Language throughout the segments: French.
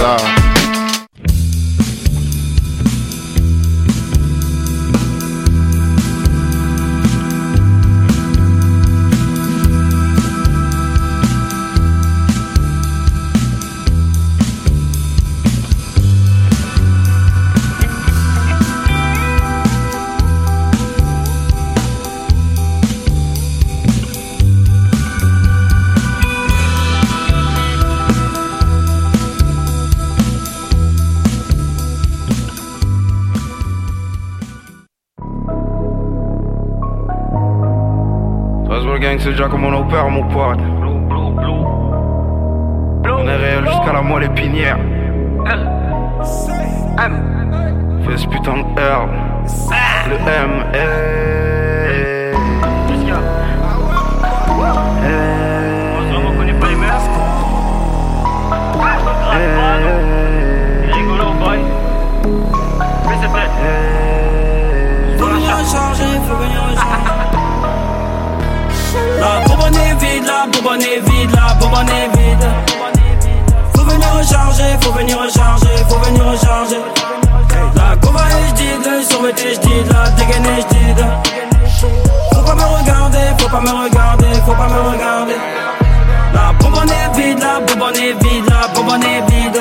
ça. C'est déjà comme on opère, mon pote. On est réel jusqu'à la moelle épinière. Fais ce putain de R. Le M. recharger. La bonbonne est vide, la bonbonne est vide, la bonbonne est vide. Faut venir recharger, faut venir recharger, faut venir recharger. La gova est jdide, le survêté jdide, la dégaine est jdide. Faut pas me regarder, faut pas me regarder, faut pas me regarder. La bonbonne est vide, la bonbonne est vide, la bonbonne est vide.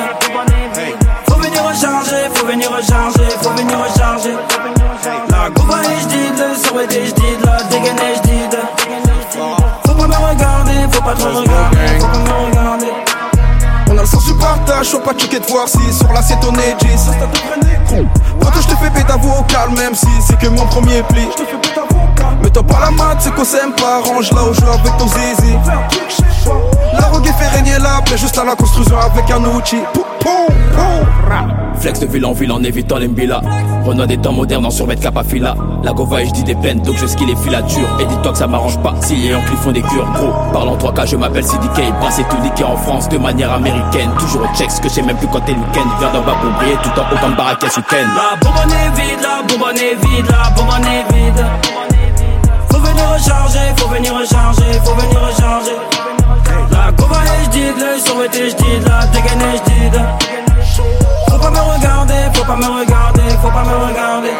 Faut venir recharger, faut venir recharger, faut venir recharger. La gova est jdide, le survêté jdide, la dégaine est jdide. Faut pas trop regarder, faut pas me regarder. On a le sens du partage, faut pas checker de voir si sur la c'est ton edgy. Ça, ça. Quand je te fais péter ta vocal, même si c'est que mon premier pli. Je te fais péter. Mais t'as pas la mat, c'est qu'on s'aime pas. Range là où je joue avec ton zizi. La rogue fait régner la paix juste à la construction avec un outil. Pou, pou, pou. Flex de ville en ville en évitant les mbila. Renoir des temps modernes en survêt capafila. La gova et je dis des peines donc je ski les filatures. Et dis-toi que ça m'arrange pas si les Yankees font des cures gros. Parle en 3K, je m'appelle CDK. Brassé tout niqué en France de manière américaine. Toujours au checks que je sais même plus quand t'es week-end. Viens d'en bas pour briller tout en haut comme Barakas week-end. La bonbonne est vide, la bonbonne est vide, la bonbonne est vide. Faut venir recharger, faut venir recharger, faut venir recharger. La gova est jdide, le survêté jdide, la dégaine est jdide. Faut pas me regarder, faut pas me regarder, faut pas me regarder.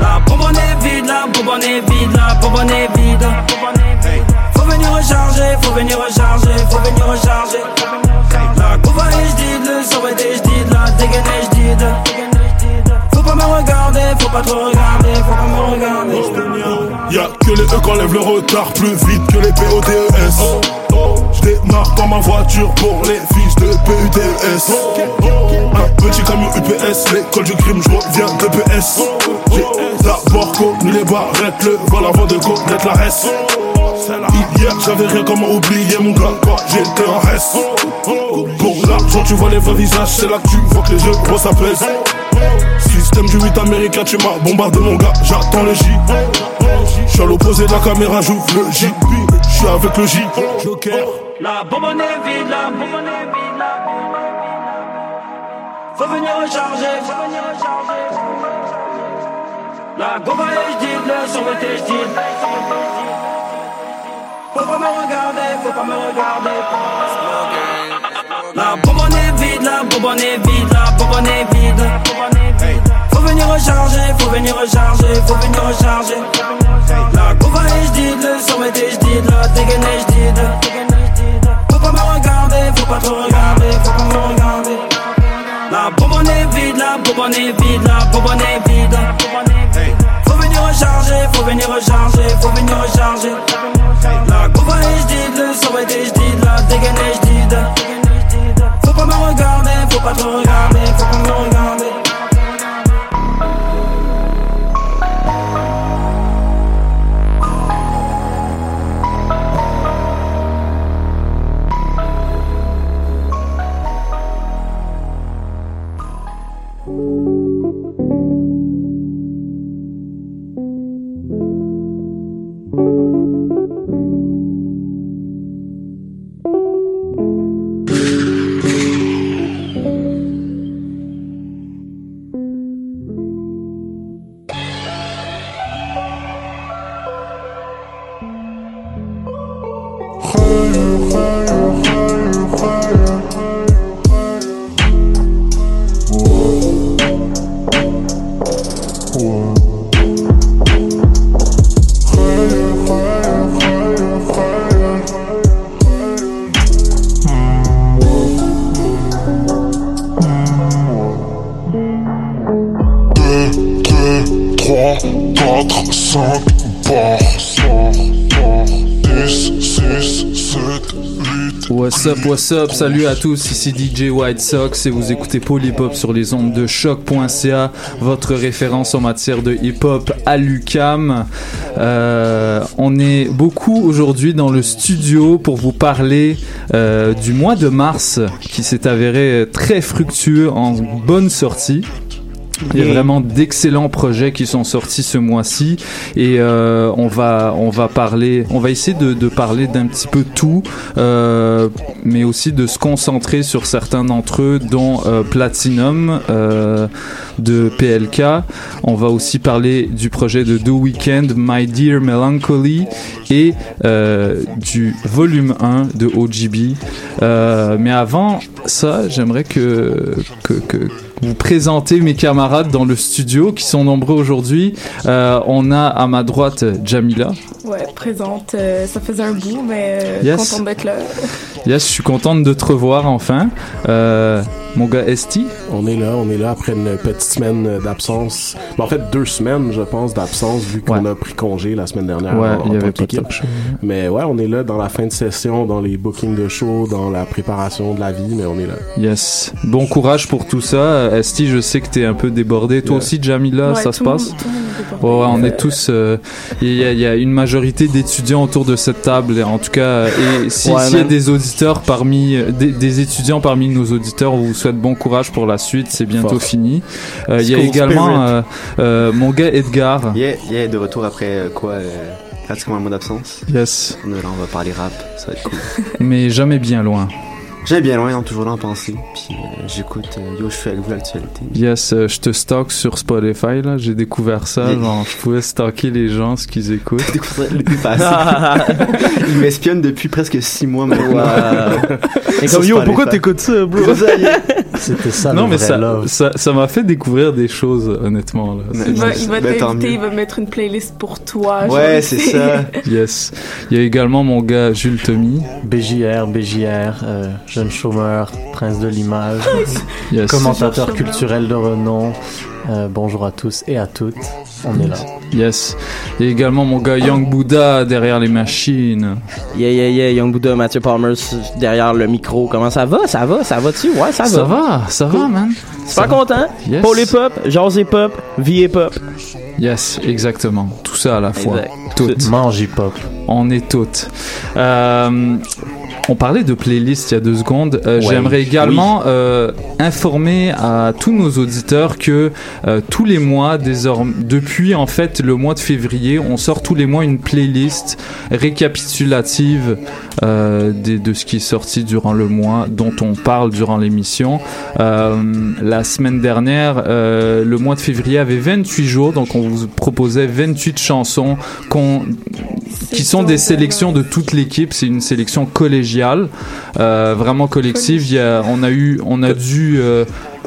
La bonbonne est vide, la bonbonne est vide, la bonbonne est vide. Faut venir recharger, faut venir recharger, faut venir recharger. La couva est j'dide, le sorbet est j'dide, la dégaine est j'dide. Faut pas me regarder, faut pas trop regarder, faut pas me regarder. Oh, y'a que les E qu'on lève le retard plus vite que les PODES. Oh, oh. J'démarre dans ma voiture pour les fils de PUDS. Un petit camion UPS, l'école du crime, je reviens de PS. J'ai d'abord connu les barrettes, le vol avant de connaître la reste. Hier j'avais rien comment oublier mon gars j'étais en reste Pour l'argent tu vois les vrais visages C'est là que tu vois que les jeux gros pèse Système du 8 américain tu m'as bombardé mon gars J'attends le J J'suis à l'opposé de la caméra j'ouvre le J J'suis avec le J Joker La bonbonne est vide, la bonbonne est vide, la bonbonne est vide. Faut venir recharger, faut venir recharger. La est j'dit, le survêté j'dit. Faut pas me regarder, faut pas me regarder. La bonbonne est vide, la bonbonne est vide, la bonbonne est vide. Faut venir recharger, faut venir recharger, faut venir recharger. La gomme est j'dit, le survêté j'dit, la dégaine j'dit. Faut pas me regarder, faut pas trop regarder, faut pas me regarder. La bonbonne est vide, la bonbonne est vide, la bonbonne est vide. Faut venir recharger, faut venir recharger, faut venir recharger. La coupe est j'did, le sauve est j'did, la dégaine est j'did. Faut pas me regarder, faut pas trop regarder, faut pas me regarder. What's up, what's up, salut à tous, ici DJ White Sox et vous écoutez Polypop sur les ondes de choc.ca, votre référence en matière de hip-hop à l'UCAM. Euh, on est beaucoup aujourd'hui dans le studio pour vous parler euh, du mois de mars qui s'est avéré très fructueux en bonne sortie. Il y a vraiment d'excellents projets qui sont sortis ce mois-ci. Et euh, on va on va parler on va essayer de, de parler d'un petit peu tout euh, mais aussi de se concentrer sur certains d'entre eux dont euh, Platinum euh, de PLK on va aussi parler du projet de The Weeknd My Dear Melancholy et euh, du volume 1 de OGB Euh, mais avant ça j'aimerais que, que, que vous présenter mes camarades dans le studio qui sont nombreux aujourd'hui. Euh, on a à ma droite Jamila. Ouais, présente. euh, ça faisait un bout, mais euh, Yes. contente d'être là. Yes, je suis contente de te revoir enfin. Euh, mon gars Esti. On est là, on est là après une petite semaine d'absence. Ben, en fait, deux semaines, je pense, d'absence, vu qu'on a pris congé la semaine dernière. Ouais, en- il y avait tant pas de. Mais ouais, on est là dans la fin de session, dans les bookings de show, dans la préparation de la vie, mais on est là. Yes. Bon courage pour tout ça. Esti, je sais que t'es un peu débordé. Toi Yeah. aussi, Jamila, Ouais, ça se passe? débordé. Ouais, on Euh, est tous. euh, Il y, a- il y a une majorité d'étudiants autour de cette table, en tout cas. Et si- Ouais, s'il y a des auditeurs parmi, des, des étudiants parmi nos auditeurs, on vous souhaite bon courage pour la suite. C'est bientôt Fort. fini. Euh, Il y a également euh, euh, mon gars Edgar. Yeah, yeah, de retour après quoi euh, Pratiquement un mois d'absence. Yes. On est là, on va parler rap, ça va être cool. Mais jamais bien loin. J'ai bien loin, hein, toujours là en pensée. Puis euh, j'écoute euh, Yo, je suis avec vous l'actualité. Yes, euh, je te stocke sur Spotify là. J'ai découvert ça. Genre, je pouvais stocker les gens ce qu'ils écoutent. Il passe. Il m'espionne depuis presque 6 mois maintenant. Et comme yo, pourquoi t'écoutes ça, bro? C'était ça, non le mais vrai ça, love. ça, ça m'a fait découvrir des choses honnêtement là. Mais- C'est Il va, il va t'inviter, il va mettre une playlist pour toi. Ouais, c'est ça. Yes. Il y a également mon gars Jules Tommy. BJR, BJR, euh, jeune chômeur, prince de l'image, Yes. commentateur culturel de renom, Euh, bonjour à tous et à toutes. On est là. Yes. Et également mon gars Young Buddha derrière les machines. Yeah, yeah, yeah, Young Buddha, Mathieu Palmer derrière le micro. Comment ça va? Ça va? Ça va-tu? Ouais, ça va. Ça va, ça va, man. Super content. Yes. Paul est pop, Jazz est pop, Vie est pop. Yes, exactement. Tout ça à la fois. Exact. Toutes. Mange hip-hop. On est toutes. Euh, on parlait de playlist il y a deux secondes. Euh, Ouais. J'aimerais également euh, informer à tous nos auditeurs que euh, tous les mois, désormais, depuis en fait le mois de février, on sort tous les mois une playlist récapitulative euh, des- de ce qui est sorti durant le mois, dont on parle durant l'émission. Euh, la semaine dernière, euh, le mois de février avait 28 jours, donc on vous proposait 28 chansons qu'on qui sont des sélections de toute l'équipe. C'est une sélection collégiale, euh, vraiment collective. Il y a, on a eu, on a dû euh,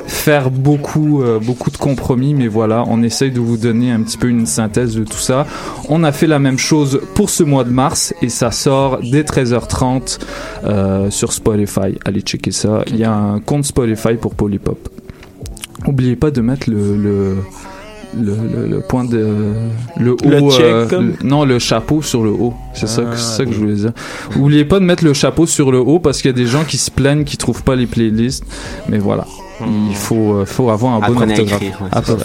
faire beaucoup, euh, beaucoup de compromis, mais voilà, on essaye de vous donner un petit peu une synthèse de tout ça. On a fait la même chose pour ce mois de mars et ça sort dès 13h30 euh, sur Spotify. Allez checker ça. Il y a un compte Spotify pour Polypop. Oubliez pas de mettre le, le le, le, le point de le haut Le check, euh, comme? non le chapeau sur le haut. C'est ça que Ah, c'est ça que je voulais dire. Oubliez pas de mettre le chapeau sur le haut parce qu'il y a des gens qui se plaignent qui trouvent pas les playlists mais voilà il faut euh, faut avoir un bon Apprenez orthographe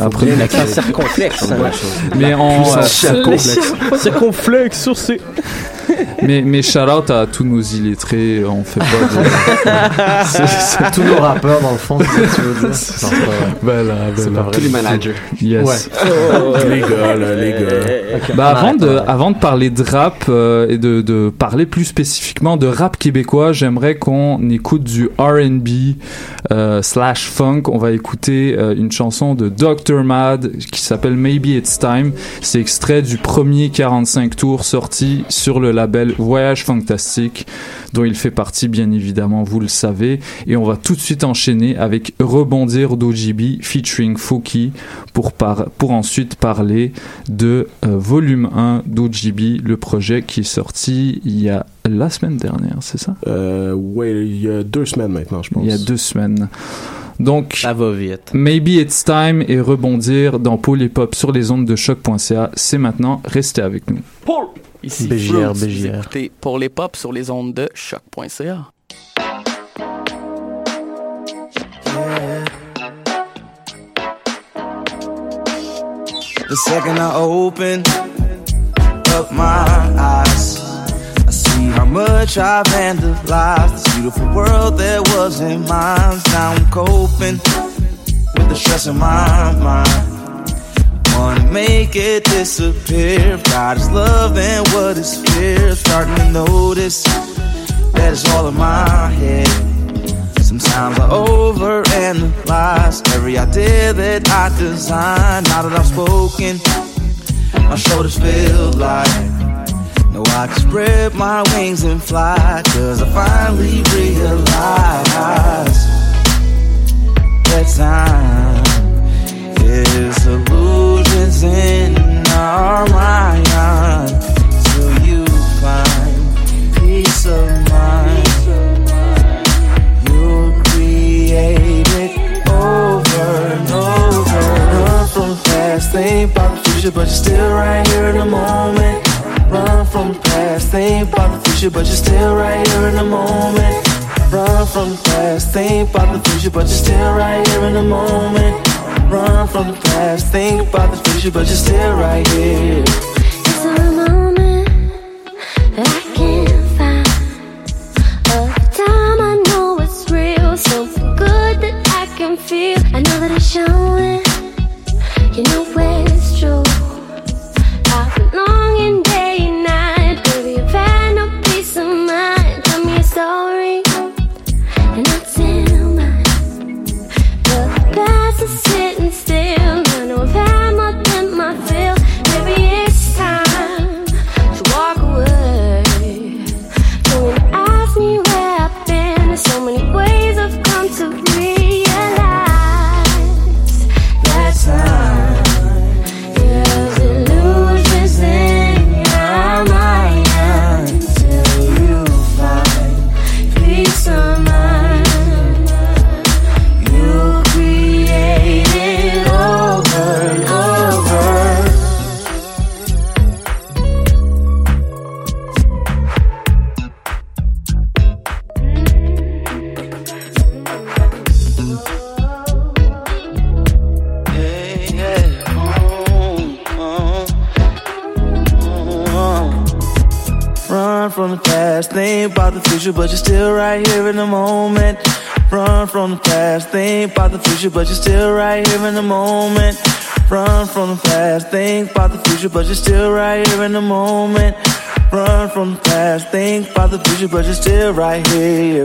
apprenez à écrire. bonne chose. mais en C'est circonflexe sur ces. mais mais shout out à tous nos illettrés on fait pas de C'est- c'est- Tous nos rappeurs, dans le fond, c'est ce que tu veux dire. Tous les managers. Yes. les gars, là, les gars. Bah avant de avant de parler de rap euh, et de, de parler plus spécifiquement de rap québécois, j'aimerais qu'on écoute du R&B euh, slash funk. On va écouter euh, une chanson de Dr Mad qui s'appelle Maybe It's Time. C'est extrait du premier 45 tours sorti sur le label Voyage Fantastique dont il fait partie bien évidemment, vous le savez. Et on va tout de suite enchaîner avec Rebondir d'OGB featuring Fouki pour, pour ensuite parler de euh, volume 1 d'OGB, le projet qui est sorti il y a la semaine dernière, c'est ça? Euh, ouais, il y a deux semaines maintenant, je pense. Il y a deux semaines. Donc, Ça va vite. Maybe It's Time et rebondir dans Paul et Pop sur les ondes de choc.ca. C'est maintenant, restez avec nous. Paul! Ici BJR, Fruits. Vous BJR. écoutez pour les pop sur les ondes de choc.ca. The second I open up my eyes, see how much I've vandalized. This beautiful world that wasn't mine. Now I'm coping with the stress in my mind. Wanna make it disappear. God is love and what is fear. Starting to notice that it's all in my head. Sometimes I overanalyze every idea that I design. Now that I've spoken, my shoulders feel light. No, I can spread my wings and fly. Cause I finally realize that time is illusions in our mind. Till you find peace of mind. You'll create it over and over. Run from past, think about the future, but you're still right here in the moment. Run from the past, think about the future, but you're still right here in the moment. Run from the past, think about the future, but you're still right here in the moment. Run from the past, think about the future, but you're still right here. In the moment. Run from the past, think about the future, but you're still right here in the moment. Run from the past, think about the future, but you're still right here in the moment. Run from the past, think about the future, but you're still right here.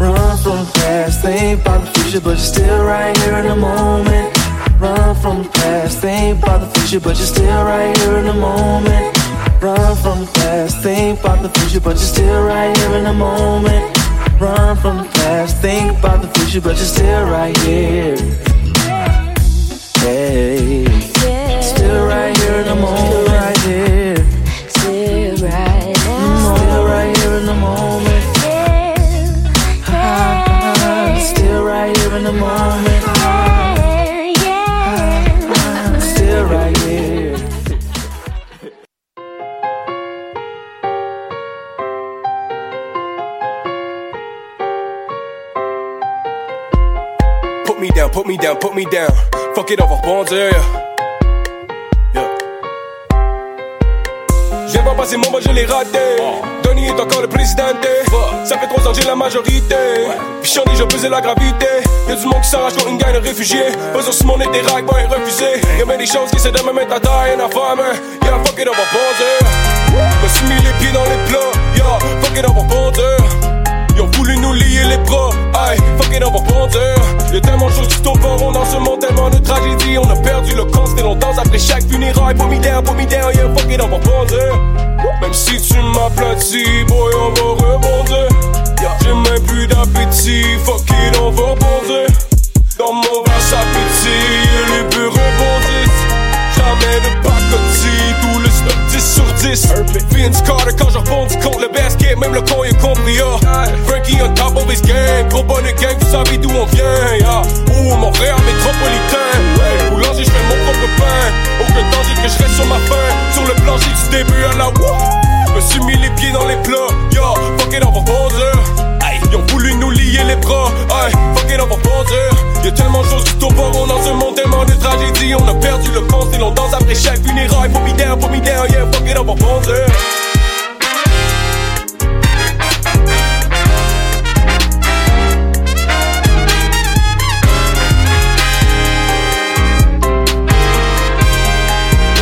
Run from the past, think about the future, but you're still right here in the moment. Run from the past, think about the future, but you're still right here in the moment. Run from the past, think about the future, but you're still right here in the moment. Run from the past, think about the future, but you're still right here. Hey, still right here in the moment, Put me down, put me down. Fuck it, on va rebondir. Yeah. J'ai pas passé mon mot, je l'ai raté. Donny est encore le président. Ça fait trois ans que j'ai la majorité. Puis j'en ai, je pesais la gravité. Y'a du monde qui s'arrache comme une gang de réfugiés. Ce monde et des rags, ben refusés. Y'a bien des choses qui essaient de me mettre à taille et à femme. Yeah, fuck it, on va bondir. Me suis mis les pieds dans les plats. Yeah, fuck it, on va bondir. Voulu nous lier les bras, aïe, fuck it, on va bondir. Y'a tellement de choses qui tombent en rond dans ce monde, tellement de tragédies. On a perdu le camp, c'était longtemps après chaque down, put me down, yeah, fuck it, on va bondir. Même si tu m'aplatis, boy, on va rebondir. J'ai même plus d'appétit, fuck it, on va rebondir. Dans mon pétille, et les bureaux rebondissent. Jamais de stock 10 sur 10 Vince Carter quand je rebondis contre le basket Même le con est compris, yeah. Frankie on top of his game. Gros bonnet gang, vous savez d'où on vient yeah. Ouh, Montréal métropolitain. Ouais. Boulanger, je fais mon propre pain. Aucun danger que je reste sur ma faim. Sur le plancher du début à la wouh Me suis mis les pieds dans les plats Yo, fuck it, on va bondir Ils ont voulu nous lier les bras, aïe, fuck it, on va bondir Y'a tellement de choses qui tombent en rond dans ce monde, tellement de tragédies On a perdu le compte et l'on danse après chaque funéraille Put me down, me down, yeah, fuck it, on va bondir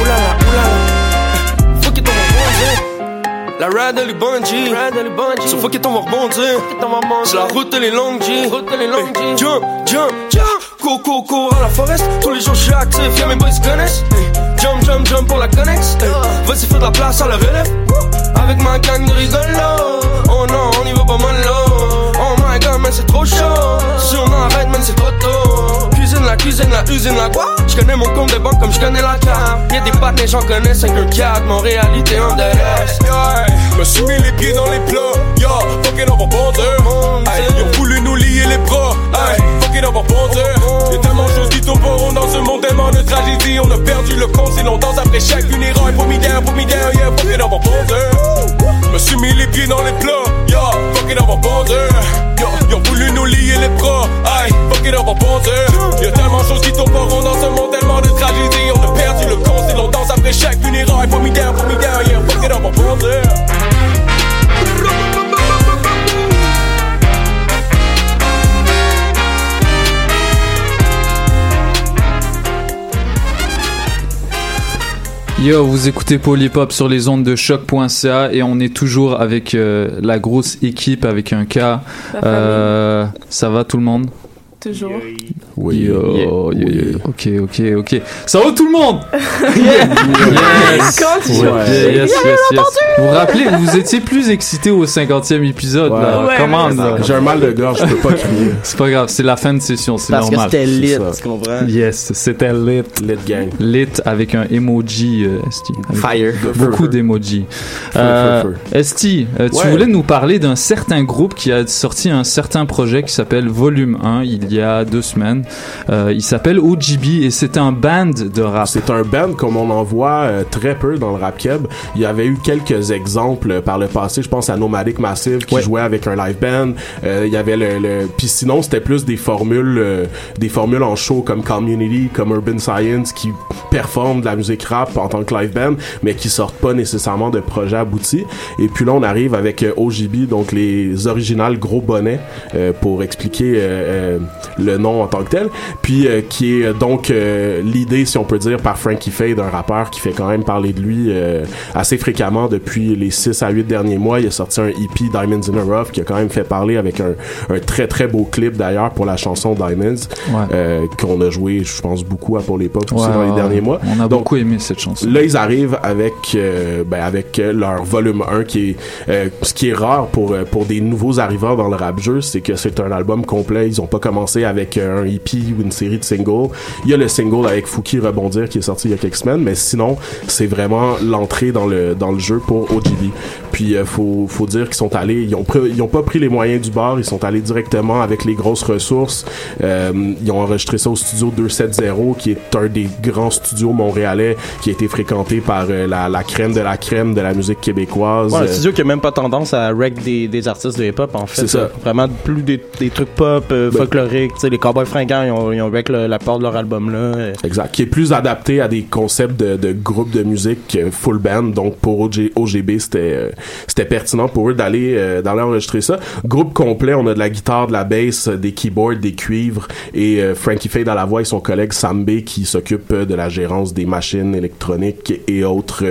Oulala, oulala. Fuck it, on va bondir. La ride, elle est bungee. So fuck it, on va rebondir. C'est la route, elle est longue, G. Hey, Jump, jump, jump. Cours, cours à la forest. Tous les jours, je suis actif. Yeah, mes boys connaissent. Jump, jump, jump pour la connex. Vas-y, fais de la place à la relève. Avec ma gang de rigolos. Oh non, on y va pas mal. Oh my god, man, c'est trop chaud. Si on arrête, man, c'est trop. Cuisine, la cuisine, la usine, la quoi? Je connais mon compte de banque comme je connais la carte. Y'a des pattes, les gens connaissent 5 un 4. Mon réalité en DRS. Me suis mis les pieds dans les plats, yo, fuck it, on va Ils ont voulu nous lier les bras, aïe, fuck it, on va. Y'a tellement de choses qui rond dans ce monde, tellement de tragédies. On a perdu le compte, c'est longtemps après chaque down, put me down, yeah, fuck it, on va bondir. Me suis mis les pieds dans les plats, yo, fuck it, on va bondir. Yo, ont voulu nous lier les bras, aïe, fuck it, on va bondir. Y'a tellement de choses qui tombent en rond dans ce monde, tellement de tragédies. On a perdu le compte, c'est longtemps après chaque funéraille. Put me down, put me down, yeah, fuck it, on va Yo, vous écoutez Polypop sur les ondes de choc.ca et on est toujours avec euh, la grosse équipe avec un cas. Euh, ça va tout le monde? Toujours. Oui. Ok, ok, ok. Ça va tout le monde? Yes. Yes, yes. Vous vous rappelez, vous étiez plus excité au 50e épisode. là. Ouais, Comment? J'ai un mal de gorge, je peux pas crier. C'est pas grave, c'est la fin de session, c'est Parce que normal. c'était lit, tu comprends? Yes, c'était lit. Lit gang. Lit avec un emoji, euh, Esti. Fire. Beaucoup d'emojis. Euh, Esti, euh, tu Ouais. voulais nous parler d'un certain groupe qui a sorti un certain projet qui s'appelle Volume 1 il y il y a deux semaines. Euh, il s'appelle OGB et c'est un band de rap. C'est un band comme on en voit euh, très peu dans le rap keb. Il y avait eu quelques exemples euh, par le passé. Je pense à Nomadic Massive qui jouait avec un live band. Il y avait le, le... puis sinon c'était plus des formules, euh, des formules en show comme Community, comme Urban Science qui performent de la musique rap en tant que live band, mais qui sortent pas nécessairement de projets aboutis. Et puis là on arrive avec euh, OGB, donc les originales gros bonnets euh, pour expliquer euh, euh, le nom en tant que tel. Puis euh, qui est euh, donc euh, l'idée, si on peut dire, par Frankie Fade, un rappeur qui fait quand même parler de lui euh, assez fréquemment depuis les 6 à 8 derniers mois. Il a sorti un EP Diamonds in a Rough qui a quand même fait parler avec un, un très très beau clip d'ailleurs pour la chanson Diamonds euh, qu'on a joué, je pense, beaucoup à pour les pop aussi Ouais, dans les ouais, derniers mois. On a Donc, beaucoup aimé cette chanson. Là, ils arrivent avec, euh, ben, avec leur volume 1, qui est, euh, ce qui est rare pour, pour des nouveaux arrivants dans le rap jeu, c'est que c'est un album complet. Ils ont pas commencé avec euh, un EP ou une série de singles. Il y a le single avec Fouki Rebondir qui est sorti il y a quelques semaines, mais sinon, c'est vraiment l'entrée dans le, dans le jeu pour OGB. Puis, euh, faut, faut dire qu'ils sont allés, ils ont, ils ont pas pris les moyens du bord, ils sont allés directement avec les grosses ressources. Euh, ils ont enregistré ça au studio 270, qui est un des grands studios montréalais qui a été fréquenté par euh, la, la crème de la crème de la musique québécoise. Ouais, un studio qui a même pas tendance à rec des, des artistes de hip-hop, en fait. C'est ça. Vraiment plus des, des trucs pop, Ben- les Cowboys fringants, ils ont, ils ont rec le- la part de leur album là. Euh, Exact, qui est plus adapté à des concepts de, de groupes de musique euh, full band. Donc pour OG OGB, c'était euh, c'était pertinent pour eux d'aller euh, d'aller enregistrer ça. Groupe complet, on a de la guitare, de la bass, des keyboards, des cuivres et euh, Frankie Fade à la voix et son collègue Sam B qui s'occupe de la gérance des machines électroniques et autres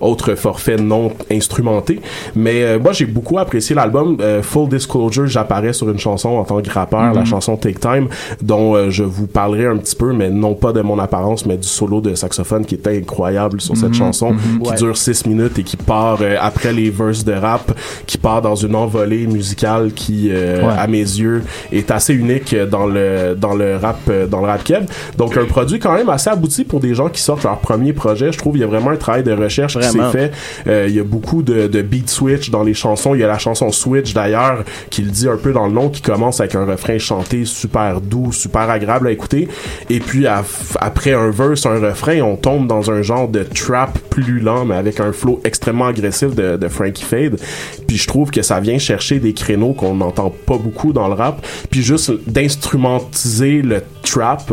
autres forfaits non instrumentés. Mais moi j'ai beaucoup apprécié l'album. Full Disclosure, j'apparais sur une chanson en tant que rappeur, la Mhm. chanson Take Time, dont euh, je vous parlerai un petit peu, mais non pas de mon apparence, mais du solo de saxophone qui est incroyable sur cette Mhm, chanson, mhm. qui Ouais. dure 6 minutes et qui part euh, après les verses de rap, qui part dans une envolée musicale qui, euh, Ouais. à mes yeux, est assez unique dans le dans le rap dans le rap keb. Donc un produit quand même assez abouti pour des gens qui sortent leur premier projet. Je trouve il y a vraiment un travail de recherche qui Vraiment. s'est fait. Euh, il y a beaucoup de, de beat switch dans les chansons. Il y a la chanson Switch d'ailleurs qui le dit un peu dans le nom, qui commence avec un refrain chanté super doux, super agréable à écouter. Et puis après un verse, un refrain, on tombe dans un genre de trap plus lent, mais avec un flow extrêmement agressif de, de Frankie Fade. Puis je trouve que ça vient chercher des créneaux qu'on n'entend pas beaucoup dans le rap. Puis juste d'instrumentiser le trap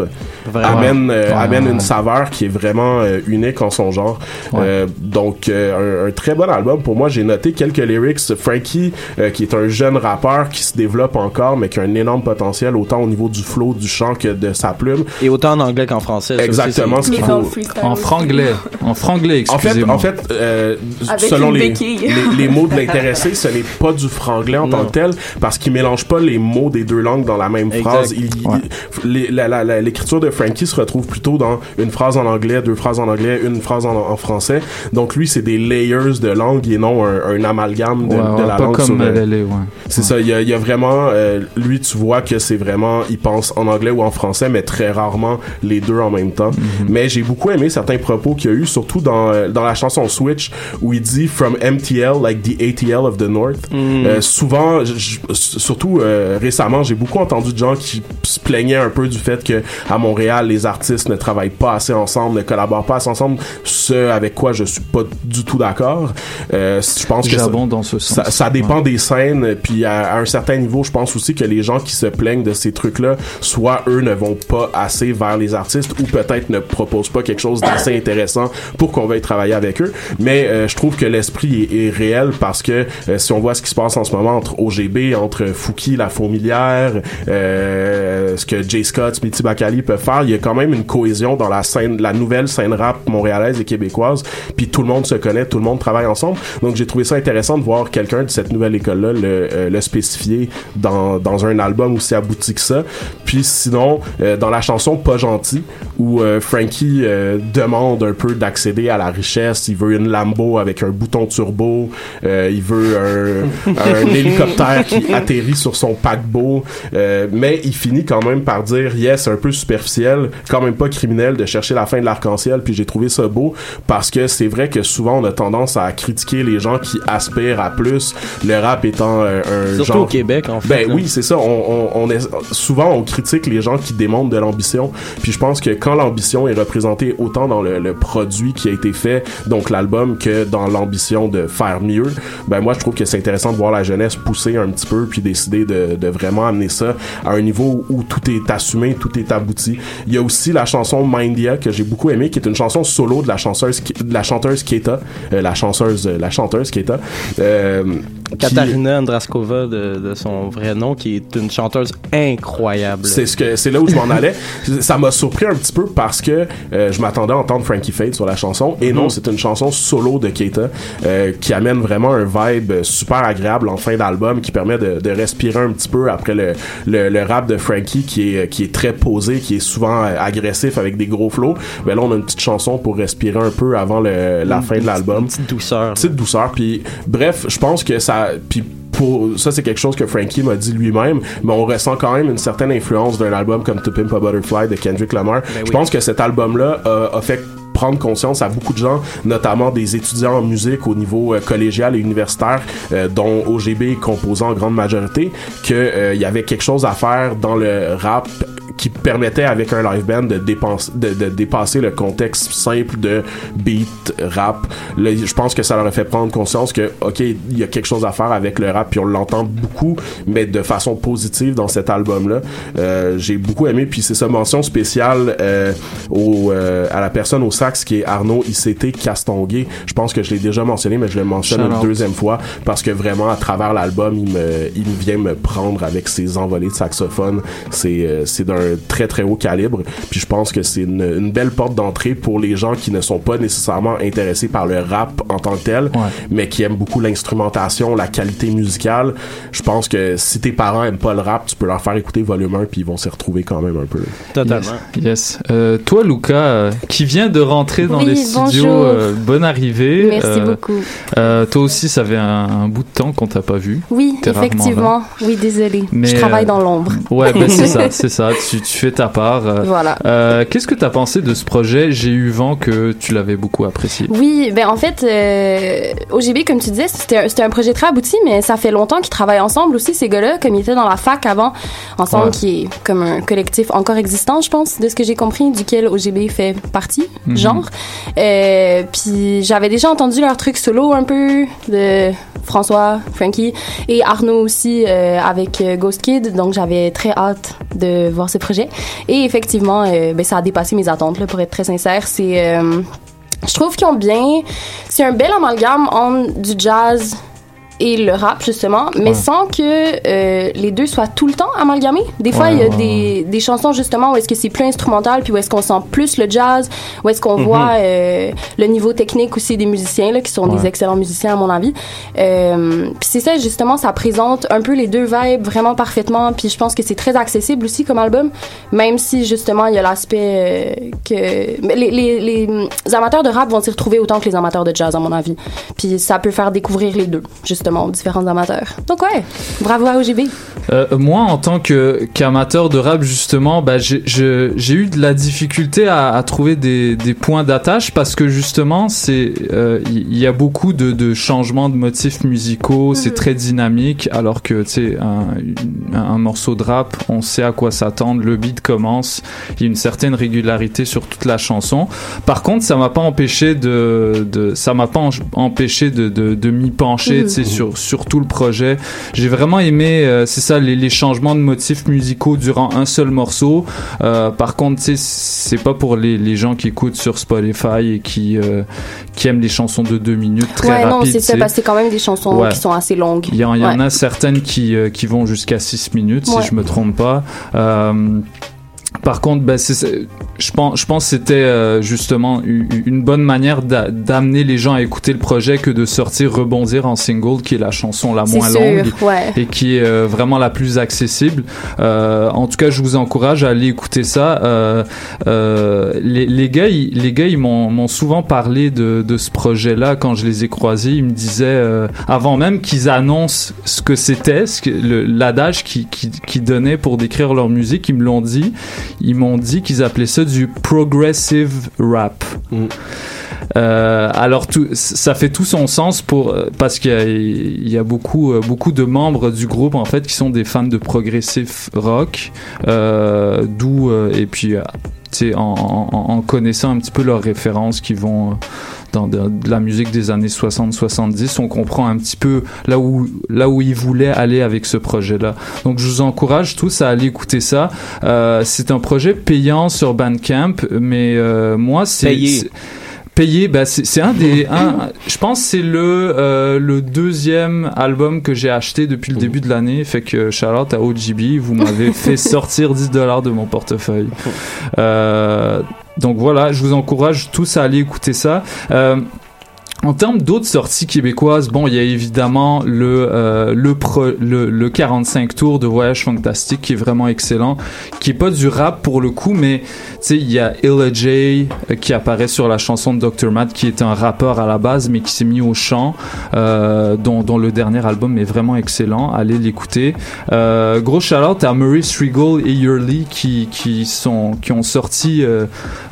Vraiment. amène, euh, amène une saveur qui est vraiment euh, unique en son genre. Ouais. Euh, donc euh, un, un très bon album pour moi. J'ai noté quelques lyrics. Frankie, euh, qui est un jeune rappeur qui se développe encore, mais qui a un énorme potentiel autant au niveau du flow, du chant que de sa plume. Et autant en anglais qu'en français. ça aussi, Exactement c'est- ce qu'il faut. En franglais. En franglais, En fait, excusez-moi. en fait euh, Avec selon les, les, les mots de l'intéressé, ce n'est pas du franglais en tant que tel, parce qu'il mélange pas les mots des deux langues dans la même Exact. phrase. Il- il- les- L'écriture de Frankie se retrouve plutôt dans une phrase en anglais, deux phrases en anglais, une phrase en, en français. Donc lui, c'est des layers de langue et non un, un amalgame de, Ouais, de la pas langue. comme sur le- ouais. c'est ça, il y a, il y a vraiment, euh, lui, tu vois que c'est vraiment, il pense en anglais ou en français, mais très rarement les deux en même temps. Mais j'ai beaucoup aimé certains propos qu'il y a eu, surtout dans, euh, dans la chanson Switch, où il dit From MTL, like the ATL of the North. Euh, souvent, j- j- surtout euh, récemment, j'ai beaucoup entendu de gens qui se plaignaient un peu du fait que à Montréal, les artistes ne travaillent pas assez ensemble, ne collaborent pas assez ensemble, ce avec quoi je suis pas du tout d'accord. Euh, je pense que ça- J'abonde dans ce sens. ça, ça dépend des scènes, puis à, à un certain niveau, je pense aussi que les gens qui se plaignent de ces trucs-là, soit eux ne vont pas assez vers les artistes, ou peut-être ne proposent pas quelque chose d'assez intéressant pour qu'on veuille travailler avec eux. Mais euh, je trouve que l'esprit est, est réel parce que euh, si on voit ce qui se passe en ce moment entre OGB, entre Fouki, la fourmilière, ce que Jay Scott, Smithy Bakali peuvent faire, il y a quand même une cohésion dans la scène, la nouvelle scène rap montréalaise et québécoise. Puis tout le monde se connaît, tout le monde travaille ensemble. Donc j'ai trouvé ça intéressant de voir quelqu'un de cette nouvelle école-là le, euh, le spécifier dans, dans un album aussi abouti que ça. Puis sinon, euh, dans la chanson Pas gentil, où euh, Frankie euh, demande un peu d'accéder à la richesse, il veut une Lambo avec un bouton turbo, euh, il veut un, un hélicoptère qui atterrit sur son paquebot, euh, mais il finit quand même par dire c'est un peu superficiel, quand même pas criminel de chercher la fin de l'arc-en-ciel. Puis j'ai trouvé ça beau parce que c'est vrai que souvent on a tendance à critiquer les gens qui aspirent à plus. Le rap étant euh, un Surtout genre au Québec, en fait, Ben là. oui, c'est ça. On, on, on est souvent on critique les gens qui démontrent de l'ambition. Puis je pense que quand l'ambition est représentée autant dans le, le produit qui a été fait, donc l'album, que dans l'ambition de faire mieux, ben moi je trouve que c'est intéressant de voir la jeunesse pousser un petit peu puis décider de, de vraiment amener ça à un niveau où tout est assumé, tout est abouti. Il y a aussi la chanson Mindia que j'ai beaucoup aimé, qui est une chanson solo de la chanteuse, de la chanteuse Keita, euh, la chanteuse, la chanteuse Keita. Euh, Katarina Andraskova de, de son vrai nom, qui est une chanteuse incroyable. C'est ce que c'est là où je m'en allais. Ça m'a surpris un petit peu parce que euh, je m'attendais à entendre Frankie Fade sur la chanson et non, Mhm. c'est une chanson solo de Keita euh, qui amène vraiment un vibe super agréable en fin d'album qui permet de, de respirer un petit peu après le, le, le rap de Frankie qui est qui est très posé, qui est souvent euh, agressif avec des gros flows. Ben là on a une petite chanson pour respirer un peu avant le, la fin de l'album. petite douceur. Petite douceur puis bref, je pense que ça puis pour ça c'est quelque chose que Frankie m'a dit lui-même mais on ressent quand même une certaine influence d'un album comme To Pimp a Butterfly de Kendrick Lamar. Ben je pense que cet album là a fait prendre conscience à beaucoup de gens, notamment des étudiants en musique au niveau euh, collégial et universitaire, euh, dont OGB est composé en grande majorité, que euh, y avait quelque chose à faire dans le rap qui permettait avec un live band de, dépenser, de, de dépasser le contexte simple de beat, rap. Je pense que ça leur a fait prendre conscience que, ok, il y a quelque chose à faire avec le rap, puis on l'entend beaucoup, mais de façon positive dans cet album-là. Euh, J'ai beaucoup aimé, puis c'est sa mention spéciale euh, au, euh, à la personne au sax qui est Arnaud ICT Castonguay. Je pense que je l'ai déjà mentionné, mais je le mentionne une deuxième fois parce que vraiment, à travers l'album, il me, il vient me prendre avec ses envolées de saxophone. C'est euh, c'est d'un très très haut calibre. Puis je pense que c'est une, une belle porte d'entrée pour les gens qui ne sont pas nécessairement intéressés par le rap en tant que tel, mais qui aiment beaucoup l'instrumentation, la qualité musicale. Je pense que si tes parents aiment pas le rap, tu peux leur faire écouter volume 1 puis ils vont s'y retrouver quand même un peu. Totalement. Yes. yes. Euh, toi, Luca, euh, qui vient de rentrer dans Oui, les studios, euh, bonne arrivée. Merci Euh, beaucoup. euh, toi aussi, ça fait un, un bout de temps qu'on t'a pas vu. Oui, effectivement. Oui, désolé. Mais, je travaille euh, dans l'ombre. Ouais, ben c'est ça, c'est ça. Tu, tu fais ta part. euh, Voilà. euh, Qu'est-ce que t'as pensé de ce projet J'ai eu vent que tu l'avais beaucoup apprécié. Oui, ben en fait, euh, OGB, comme tu disais, c'était un, projet très abouti, mais ça fait longtemps qu'ils travaillent ensemble aussi, ces gars-là, comme ils étaient dans la fac avant, ensemble, Ouais. qui est comme un collectif encore existant, je pense, de ce que j'ai compris, duquel OGB fait partie, Mhm. genre. Euh, puis j'avais déjà entendu leur truc solo un peu de François, Frankie et Arnaud aussi euh, avec euh, Ghost Kid, donc j'avais très hâte de voir ce projet. Et effectivement, euh, ben, ça a dépassé mes attentes, là, pour être très sincère. C'est euh, je trouve qu'ils ont bien. C'est un bel amalgame entre du jazz et le rap, justement, mais Ouais. sans que euh, les deux soient tout le temps amalgamés. Des fois, Ouais, il y a des, des chansons, justement, où est-ce que c'est plus instrumental, puis où est-ce qu'on sent plus le jazz, où est-ce qu'on Mhm. voit euh, le niveau technique aussi des musiciens, là, qui sont des excellents musiciens, à mon avis. Euh, puis c'est ça, justement, ça présente un peu les deux vibes vraiment parfaitement, puis je pense que c'est très accessible aussi comme album, même si, justement, il y a l'aspect euh, que... Les, les, les amateurs de rap vont s'y retrouver autant que les amateurs de jazz, à mon avis. Puis ça peut faire découvrir les deux, justement, aux différents amateurs. Donc ouais, bravo à OGB. Euh, moi, en tant que qu'amateur de rap, justement, bah, j'ai eu de la difficulté à, à trouver des, des points d'attache parce que justement, c'est euh, il y, a beaucoup de, de changements de motifs musicaux, c'est très dynamique, alors que tu sais un, morceau de rap, on sait à quoi s'attendre, le beat commence, il y a une certaine régularité sur toute la chanson. Par contre, ça m'a pas empêché de, de ça m'a pas empêché de, de, de m'y pencher, tu sais, Mhm. Sur sur tout le projet. J'ai vraiment aimé, euh, c'est ça, les, les changements de motifs musicaux durant un seul morceau. Euh, par contre, c'est pas pour les, les gens qui écoutent sur Spotify et qui euh, qui aiment les chansons de deux minutes très ouais, non, rapides. c'est parce que c'est quand même des chansons Ouais. qui sont assez longues. Il y, en, il y en Ouais. a certaines qui, qui vont jusqu'à 6 minutes, si je me trompe pas. Par contre, ben, je pense, je pense que c'était euh, justement une bonne manière d'a- d'amener les gens à écouter le projet que de sortir Rebondir en single, qui est la chanson la moins sûr, longue ouais. et qui est euh, vraiment la plus accessible. Euh, en tout cas, je vous encourage à aller écouter ça. Euh, euh, les, les gars, ils, les gars, ils m'ont m'ont souvent parlé de, de ce projet-là quand je les ai croisés. Ils me disaient, euh, avant même qu'ils annoncent ce que c'était, ce que- le- l'adage qu'ils qui, qui donnaient pour décrire leur musique, ils me l'ont dit. Ils m'ont dit qu'ils appelaient ça du progressive rap. Euh, alors tout, ça fait tout son sens pour euh, parce qu'il y a, il y a beaucoup euh, beaucoup de membres du groupe en fait qui sont des fans de progressif rock, euh, d'où et puis en, en- en connaissant un petit peu leurs références qui vont dans de, de la musique des années 60-70, on comprend un petit peu là où là où ils voulaient aller avec ce projet-là. Donc je vous encourage tous à aller écouter ça. Euh, c'est un projet payant sur Bandcamp, mais euh, moi c'est Payé. bah c'est c'est un des, un, je pense que c'est le euh, le deuxième album que j'ai acheté depuis le début de l'année. Fait que out à OGB, vous m'avez fait sortir 10 dollars de mon portefeuille. Euh, donc voilà, je vous encourage tous à aller écouter ça. Euh, en termes d'autres sorties québécoises, bon, il y a évidemment le euh, le, pro- le le 45 tours de Voyage Fantastique qui est vraiment excellent, qui est pas du rap pour le coup, mais tu sais, il y a Illa J euh, qui apparaît sur la chanson de Dr. Matt, qui est un rappeur à la base, mais qui s'est mis au chant, euh, dont, dont le dernier album est vraiment excellent. Allez l'écouter. Euh, gros shout-out à Maurice Regal et Yurley qui qui sont qui ont sorti euh,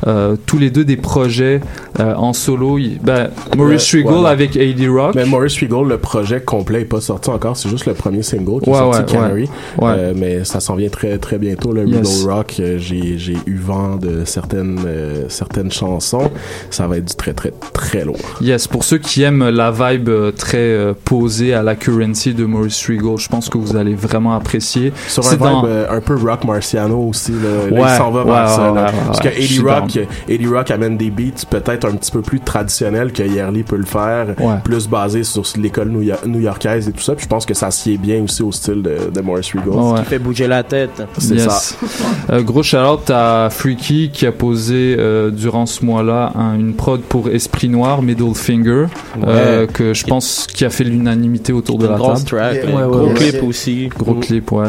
euh, tous les deux des projets en solo. Ben, Maurice Regal avec A.D. Rock. Mais Maurice Regal, le projet complet est pas sorti encore, c'est juste le premier single qui Ouais, est sorti, ouais, Canary. ouais. Euh, mais ça s'en vient très très bientôt, le Yes. Regal Rock. Euh, J'ai j'ai eu vent de certaines euh, certaines chansons. Ça va être du très très très lourd. Yes, pour ceux qui aiment la vibe très posée à la currency de Maurice Regal, je pense que vous allez vraiment apprécier. Sur un C'est vibe dans- euh, un peu rock marciano aussi. Là, Là, il s'en va vers ça. là. Parce que Eddie Rock. Eddie Rock amène des beats peut-être un petit peu plus traditionnels que Yerly peut le faire, Ouais. plus basé sur l'école new- new-yorkaise et tout ça. Puis je pense que ça sied bien aussi au style de, de Maurice Regal. Ouais. Qui fait bouger la tête. C'est Yes. ça. Euh, gros shout-out à Freaky qui a posé euh, durant ce mois-là un- une prod pour Esprit Noir, Middle Finger, euh, que je pense qui a fait l'unanimité autour de la grosse table. track. Yeah, ouais, gros clip aussi. Gros clip, ouais.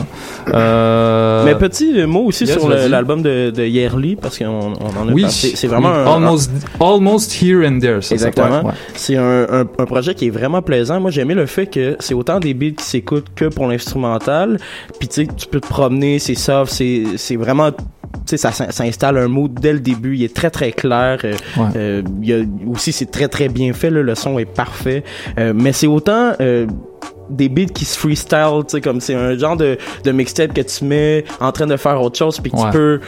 Euh, Mais petit mot aussi yes, sur l'album de, de Yerly, parce qu'on on en a oui, parlé. C'est vraiment oui. un, almost, almost here and there. Ça Exactement. ouais. C'est un, un, un projet qui est vraiment plaisant. Moi, j'ai aimé le fait que c'est autant des beats qui s'écoutent que pour l'instrumental. Puis tu sais, tu peux te promener, c'est soft, c'est c'est vraiment tu sais, ça, s'in- ça installe un mood dès le début. Il est très très clair. Euh, Ouais. euh, il y a aussi c'est très très bien fait. Là, le son est parfait. Euh, mais c'est autant euh, des beats qui se freestyle, tu sais, comme c'est un genre de, de mixtape que tu mets en train de faire autre chose, puis que Ouais. tu peux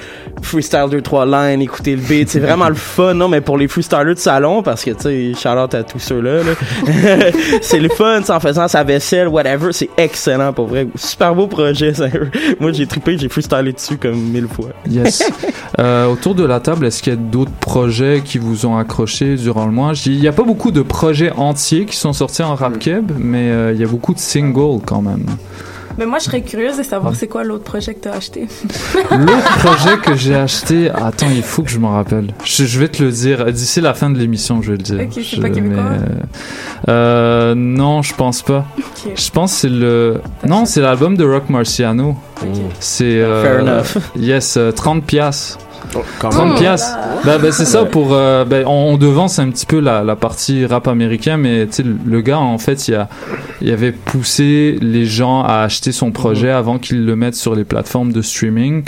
freestyle deux, trois lines, écouter le beat. C'est vraiment le fun, non, mais pour les freestylers de salon, parce que, tu sais, shout out à tous ceux-là, là. c'est le fun, en faisant sa vaisselle, whatever. C'est excellent, pour vrai. Super beau projet, sérieux. Moi, j'ai trippé, j'ai freestylé dessus comme mille fois. Yes. Euh, autour de la table, est-ce qu'il y a d'autres projets qui vous ont accroché durant le mois? Il n'y a pas beaucoup de projets entiers qui sont sortis en rap keb, mais euh, il y a beaucoup de singles quand même. Mais moi, je serais curieuse de savoir c'est quoi l'autre projet que t'as acheté. L'autre projet que j'ai acheté, attends, il faut que je m'en rappelle. Je, je vais te le dire d'ici la fin de l'émission, je vais le dire. Ok, c'est Je- pas québécois? mais, euh, non, je pense pas. Je pense que c'est le. Non, c'est l'album de Rock Marciano. C'est. euh, Fair enough. Yes, euh, 30 piastres. Quand 30 même. piastres. Ben, ben, c'est ça pour. euh, ben, on, on devance un petit peu la, la partie rap américain, mais le- gars, en fait, il, a, il avait poussé les gens à acheter son projet avant qu'ils le mettent sur les plateformes de streaming.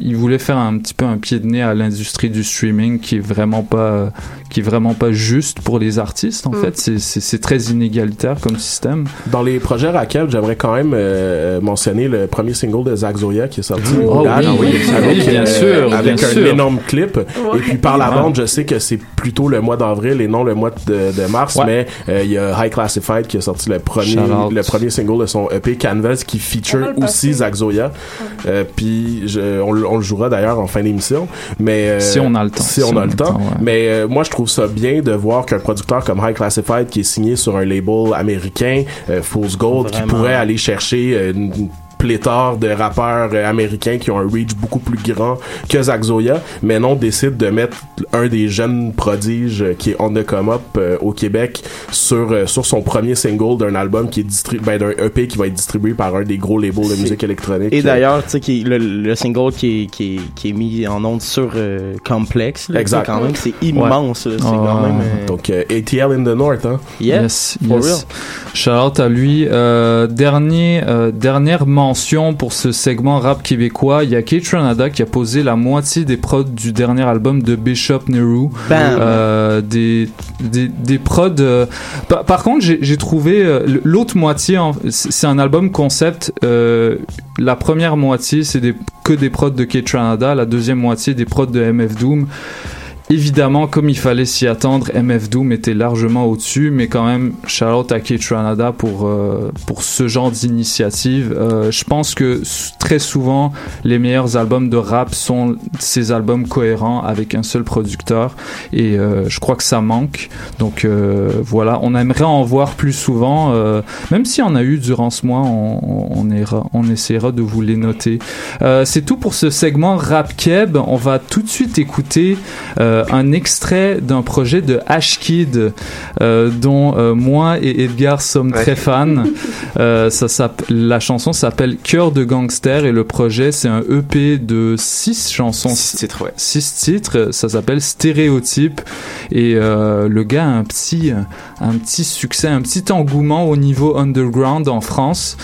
Il voulait faire un petit peu un pied de nez à l'industrie du streaming qui est vraiment pas, qui est vraiment pas juste pour les artistes, en Mm. fait. C'est- très inégalitaire comme système. Dans les projets Raquel, j'aimerais quand même euh, mentionner le premier single de Zach Zoya qui est sorti. Oh Dad, oui, avec, oui, bien euh, sûr, avec bien un sûr. énorme clip. Et puis par la Ouais. bande, je sais que c'est plutôt le mois d'avril et non le mois de, de mars, Ouais. mais euh, il y a High Classified qui a sorti le premier, Shout out. le premier single de son EP Canvas qui feature aussi Zach Zoya. Euh, puis je- on, le- on le jouera d'ailleurs en fin d'émission. Mais euh, Si on a le temps. Si on a le temps. Mais euh, moi, je trouve ça bien de voir qu'un producteur comme High Classified, qui est signé sur un label américain, euh, Fool's Gold, qui pourrait aller chercher euh, une pléthore de rappeurs euh, américains qui ont un reach beaucoup plus grand que Zach Zoya, mais non décide de mettre un des jeunes prodiges euh, qui est On The Come Up euh, au Québec sur euh, sur son premier single d'un album qui est distribué ben, d'un EP qui va être distribué par un des gros labels de C'est- musique électronique. Et d'ailleurs, tu sais, qui- le, le single qui est, qui, est, qui est mis en onde sur euh, Complex, là, Exact. c'est quand même, c'est immense. là, C'est Ah, quand même. euh, Donc euh, ATL in the North, hein. Yeah, yes, for yes. real. Shout out à lui. Euh, dernier, euh, dernière mention pour ce segment rap québécois. Il y a Kate Ranada qui a posé la moitié des prods du dernier album de Bishop Nehru. Euh, des, des, des prods. euh, par, par contre, j'ai trouvé euh, l'autre moitié. en- C'est un album concept. la première moitié, c'est des, que des prods de Kate Ranada. La deuxième moitié, des prods de MF Doom. Évidemment, comme il fallait s'y attendre, MF Doom était largement au-dessus, mais quand même, out à Kate Ranada pour, euh, pour ce genre d'initiative. Euh, je pense que très souvent, les meilleurs albums de rap sont ces albums cohérents avec un seul producteur, et euh, je crois que ça manque. Donc euh, voilà, on aimerait en voir plus souvent, euh, même si on a eu durant ce mois, on, on, ira- on essaiera de vous les noter. Euh, C'est tout pour ce segment Rap Keb. On va tout de suite écouter euh, un extrait d'un projet de Ashkid euh, dont euh, moi et Edgar sommes très fans. Euh, ça la chanson s'appelle Cœur de gangster et le projet c'est un EP de six chansons. Six titres, ouais. Six titres. Ça s'appelle Stéréotype et euh, le gars a un petit, un petit succès, un petit engouement au niveau underground en France.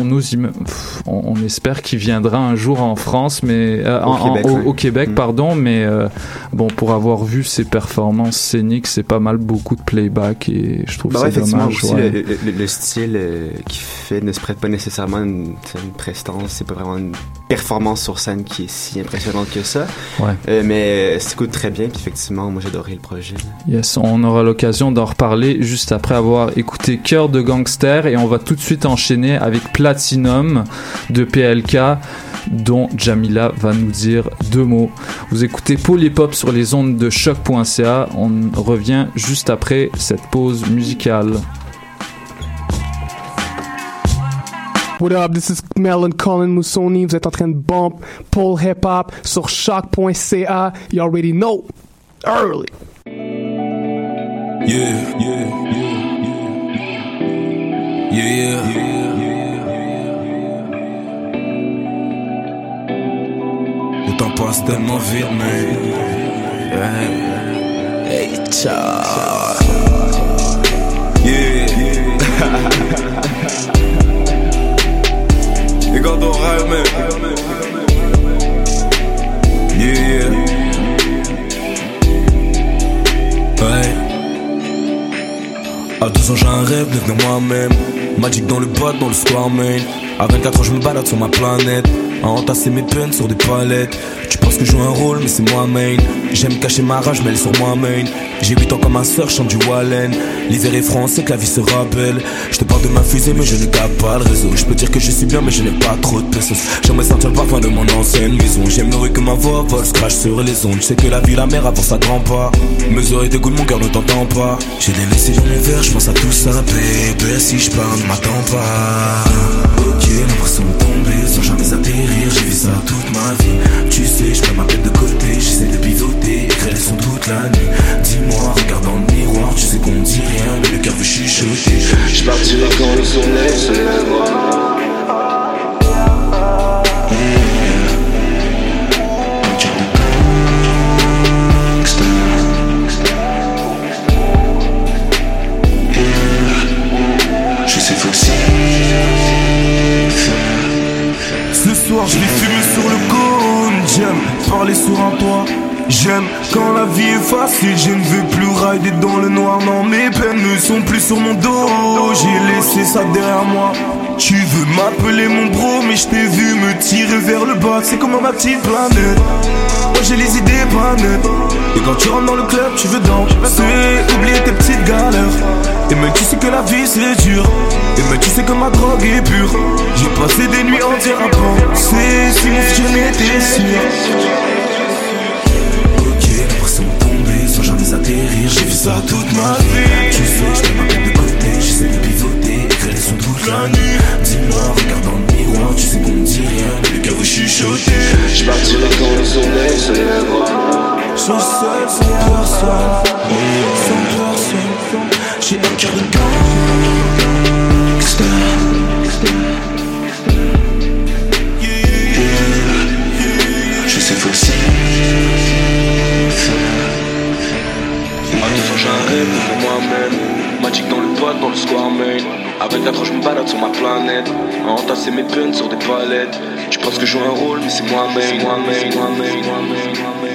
On, ose im- pff, on, on espère qu'il viendra un jour en France, mais euh, Au en- en- Québec, au, ouais. au Québec, Mm. pardon. Mais euh, bon, pour avoir vu ses performances scéniques, c'est pas mal beaucoup de playback et je trouve Bah ça ouais, dommage. aussi, ouais. le, le- le style euh, qu'il fait ne se prête pas nécessairement à une, une prestance. C'est pas vraiment une performance sur scène qui est si impressionnante que ça. Mais ça coûte très bien, puis effectivement, moi j'ai adoré le projet. Yes, on aura l'occasion d'en reparler juste après avoir écouté Cœur de Gangster et on va tout de suite enchaîner avec Platinum de PLK dont Jamila va nous dire deux mots. Vous écoutez Polypop sur les ondes de choc.ca. On revient juste après cette pause musicale. What up, this is Melon Colin Moussoni. Vous êtes en train de bump Paul Hip Hop sur choc.ca. You already know. Early. Yeah, yeah, yeah, yeah, yeah. Le temps passe tellement vite, mais. Hey, ciao. Yeah. Et quand on rêve, man. Yeah. Ouais. À 12 ans j'ai un rêve, devenir moi-même Magic dans le bot, dans le square main À 24 ans je me balade sur ma planète À entasser mes peines sur des palettes. Tu penses que je joue un rôle mais c'est moi main. J'aime cacher ma rage mais elle sur moi main. J'ai 8 ans comme ma soeur, chante du Wallen. L'hiver est français que la vie sera belle Je te parle de ma fusée mais je ne capte pas le réseau. Je peux dire que je suis bien mais je n'ai pas trop de pesos. J'aimerais sentir le parfum de mon ancienne maison. J'aime le bruit que ma voix vole, crash sur les ondes. Je sais que la vie la mer avance à grands pas. Mes oreilles dégoûtent, mon cœur ne t'entend pas. J'ai des messages dans mon verre, je pense à tout ça Bébé. Si je parle, ne m'attends pas. Ok, l'impression de tomber sans jamais vu toute ma vie. Tu sais, je mets ma tête de côté J'essaie de pivoter, écrire les sons toute la nuit. Dis-moi, regarde dans le miroir Tu sais qu'on dit rien, mais le cœur veut chuchoter. Je partirai quand le soleil se lèvera. Sur un toit. J'aime quand la vie est facile Je ne veux plus rider dans le noir. Non mes peines ne sont plus sur mon dos. J'ai laissé ça derrière moi. Tu veux m'appeler mon bro Mais je t'ai vu me tirer vers le bas. C'est comme ma petite planète Moi j'ai les idées pas nettes Et quand tu rentres dans le club tu veux danser. Oublier tes petites galères. Et même tu sais que la vie c'est dur. Et même tu sais que ma drogue est pure. J'ai passé des nuits entières à penser Si futur n'était sûr atterrir J'ai vu ça toute ma vie Tu sais, je mets ma tête de côté J'essaie de pivoter, écrire les sons toute la nuit? Dis-moi, regarde dans le miroir, tu sais qu'on me dit rien. Le cœur vous chuchoter. Je partirai quand le soleil se lèvera. Je suis seul, sans personne. Sans personne. J'ai un cœur de gangster. Je sais faut pour moi-même. Magic dans le boîte, dans le square main Avec la croche je me balade sur ma planète. À entasser mes peines sur des palettes. Tu penses que je joue un rôle mais c'est moi-même. Moi-même, moi-même, moi-même, moi-même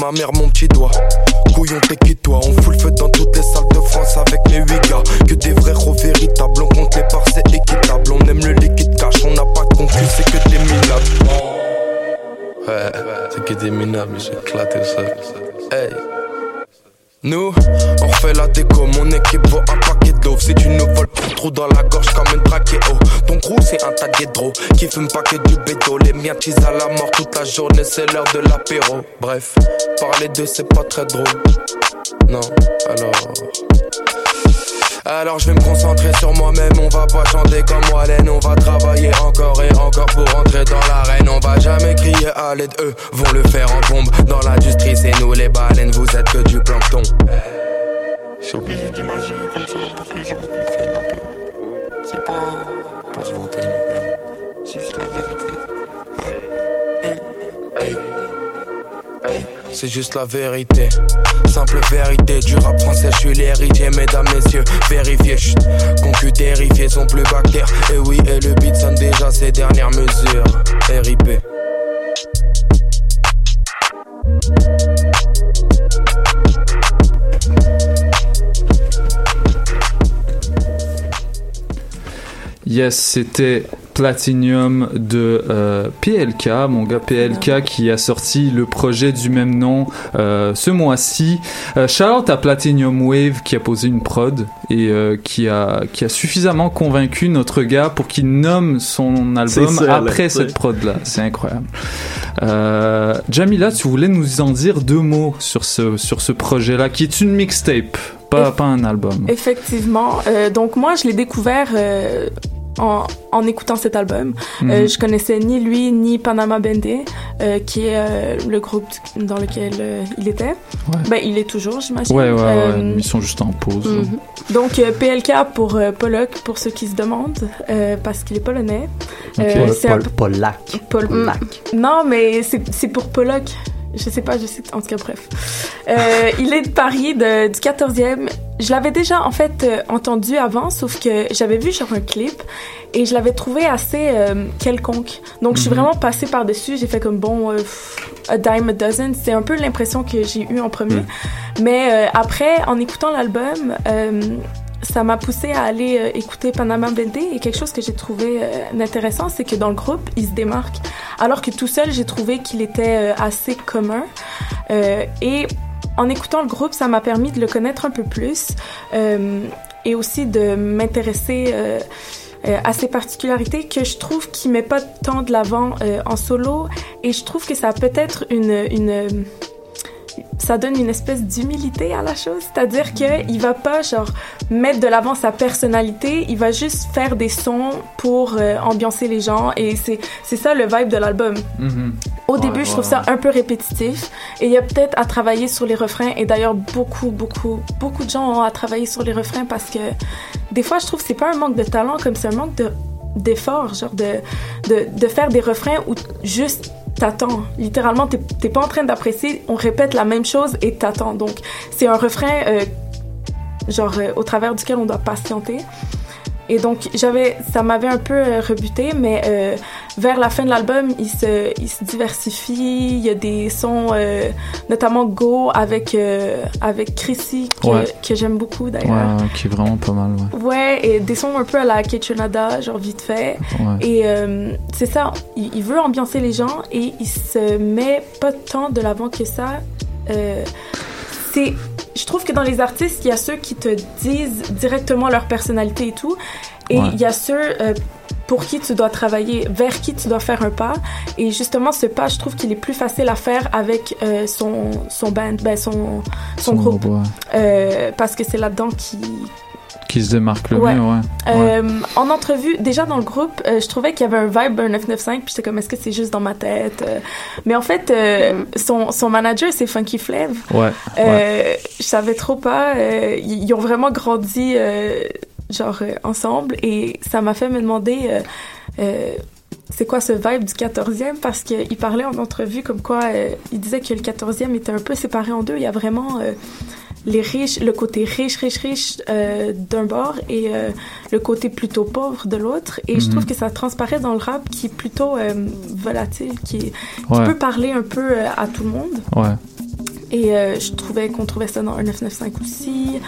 ma mère, mon petit doigt. Couillon, t'es toi On fout le feu dans toutes les salles de France avec mes huit gars. Que des vrais héros véritables. On compte les parts, c'est équitable. On aime le liquide cash, on n'a pas de concu, c'est que des minables. Ouais, c'est que des minables, j'ai éclaté ça. Hey. Nous, on refait la déco, mon équipe vaut un paquet d'eau Si tu nous voles trop dans la gorge comme une trachéo Ton crew c'est un tas guédros qui fume pas que du bédo Les miens cheese à la mort toute la journée, c'est l'heure de l'apéro Bref, parler d'eux c'est pas très drôle. Non, alors... Alors je vais me concentrer sur moi-même, on va pas chanter comme Wallen. On va travailler encore et encore pour rentrer dans l'arène. On va jamais crier à l'aide, eux vont le faire en bombe. Dans l'industrie c'est nous les baleines, vous êtes que du plancton. D'imaginer que. C'est pas pour se vanter, c'est juste la vérité. C'est juste la vérité, simple vérité du rap français. Je suis l'héritier, mesdames, messieurs. Vérifiez, chut, concu terrifiés sont plus bactères. Et oui, et le beat sonne déjà ses dernières mesures. RIP. Yes, c'était Platinum de euh, PLK, mon gars PLK qui a sorti le projet du même nom euh, ce mois-ci. Euh, shout out à Platinum Wave qui a posé une prod et euh, qui, a, qui a suffisamment convaincu notre gars pour qu'il nomme son album ça, après là, cette prod-là. C'est incroyable. Euh, Jamila, tu voulais nous en dire deux mots sur ce, sur ce projet-là qui est une mixtape, pas, pas un album. Effectivement. Euh, donc moi, je l'ai découvert euh, en, en écoutant cet album. Mhm. Euh, je connaissais ni lui ni Panama Bendé, euh, qui est euh, le groupe dans lequel euh, il était. Ben, il est toujours, j'imagine. Ouais, ouais, ouais, ils sont juste en pause. Mhm. Donc euh, PLK pour euh, Pollock, pour ceux qui se demandent, euh, parce qu'il est polonais. Euh, Paul- c'est un Paul- Non, mais c'est c'est pour Pollock. Je sais pas, je sais. En tout cas, bref. Euh, il est de Paris, de, du 14e. Je l'avais déjà, en fait, euh, entendu avant, sauf que j'avais vu genre un clip et je l'avais trouvé assez euh, quelconque. Donc, je suis Mhm. vraiment passée par-dessus. J'ai fait comme, bon, pff, a dime a dozen. C'est un peu l'impression que j'ai eue en premier. Mais euh, après, en écoutant l'album, ça m'a poussé à aller euh, écouter Panama Bendé et quelque chose que j'ai trouvé euh, intéressant, c'est que dans le groupe, il se démarque. Alors que tout seul, j'ai trouvé qu'il était euh, assez commun. Et en écoutant le groupe, ça m'a permis de le connaître un peu plus et aussi de m'intéresser a ses particularités que je trouve qu'il met pas tant de l'avant en solo et je trouve que ça a peut-être une ça donne une espèce d'humilité à la chose, c'est-à-dire que il va pas genre mettre de l'avant sa personnalité, il va juste faire des sons pour euh, ambiancer les gens. Et c'est ça le vibe de l'album. Au Ouais, début, je trouve ouais, ça un peu répétitif. Et il y a peut-être à travailler sur les refrains. Et d'ailleurs beaucoup beaucoup beaucoup de gens ont à travailler sur les refrains parce que des fois je trouve que c'est pas un manque de talent comme c'est un manque de d'effort, genre de, de de faire des refrains où juste t'attends. Littéralement, t'es pas en train d'apprécier, on répète la même chose et t'attends. Donc c'est un refrain euh, genre euh, au travers duquel on doit patienter. Et donc, j'avais, ça m'avait un peu euh, rebuté, mais vers la fin de l'album, il se, il se diversifie. Il y a des sons, euh, notamment Go avec, euh, avec Chrissy, que, Ouais. que j'aime beaucoup d'ailleurs. ouais, qui est vraiment pas mal, ouais. Ouais, et des sons un peu à la Kitchenada, genre vite fait. Ouais. Et euh, c'est ça, il, il veut ambiancer les gens et il se met pas tant de l'avant que ça. C'est, je trouve que dans les artistes, il y a ceux qui te disent directement leur personnalité et tout, et Ouais. il y a ceux euh, pour qui tu dois travailler, vers qui tu dois faire un pas. Et justement, ce pas, je trouve qu'il est plus facile à faire avec euh, son, son band, ben son, son, Son groupe. ouais. Euh, parce que c'est là-dedans qui, Qui se démarque le Ouais. mieux, ouais. Ouais. euh, En entrevue, déjà dans le groupe, euh, je trouvais qu'il y avait un vibe un 995, puis j'étais comme, est-ce que c'est juste dans ma tête? Euh, mais en fait, son, son manager, c'est Funky Flav. Ouais, Euh, Je savais trop pas. ils, ont vraiment grandi, genre, euh, ensemble, et ça m'a fait me demander... euh, euh, c'est quoi ce vibe du 14e parce qu'il parlait en entrevue comme quoi euh, il disait que le 14e était un peu séparé en deux. Il y a vraiment euh, les riches, le côté riche, riche, riche euh, d'un bord et euh, le côté plutôt pauvre de l'autre. Et je Mhm. trouve que ça transparaît dans le rap qui est plutôt euh, volatile, qui, qui Ouais. peut parler un peu à tout le monde. Ouais. Et euh, je trouvais qu'on trouvait ça dans un 995 aussi,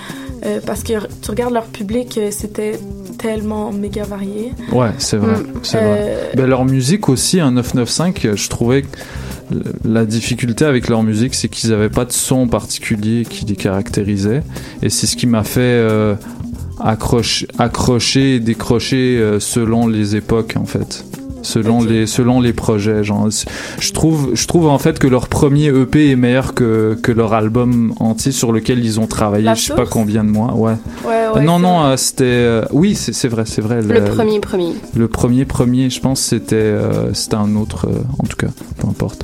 euh, parce que tu regardes leur public, euh, c'était tellement méga varié. Ouais, c'est vrai. Mm. C'est vrai. Ben, leur musique aussi, un 995, euh, je trouvais que la difficulté avec leur musique, c'est qu'ils n'avaient pas de son particulier qui les caractérisait. Et c'est ce qui m'a fait euh, accrocher, accrocher et décrocher selon les époques, en fait. Selon les selon les projets genre je trouve je trouve en fait que leur premier EP est meilleur que que leur album entier sur lequel ils ont travaillé La je sais pas Source combien de mois ouais, Ouais, ouais, non non euh, c'était euh, oui c'est c'est vrai c'est vrai Le premier, premier. le premier premier, je pense c'était euh, c'était un autre euh, en tout cas, peu importe.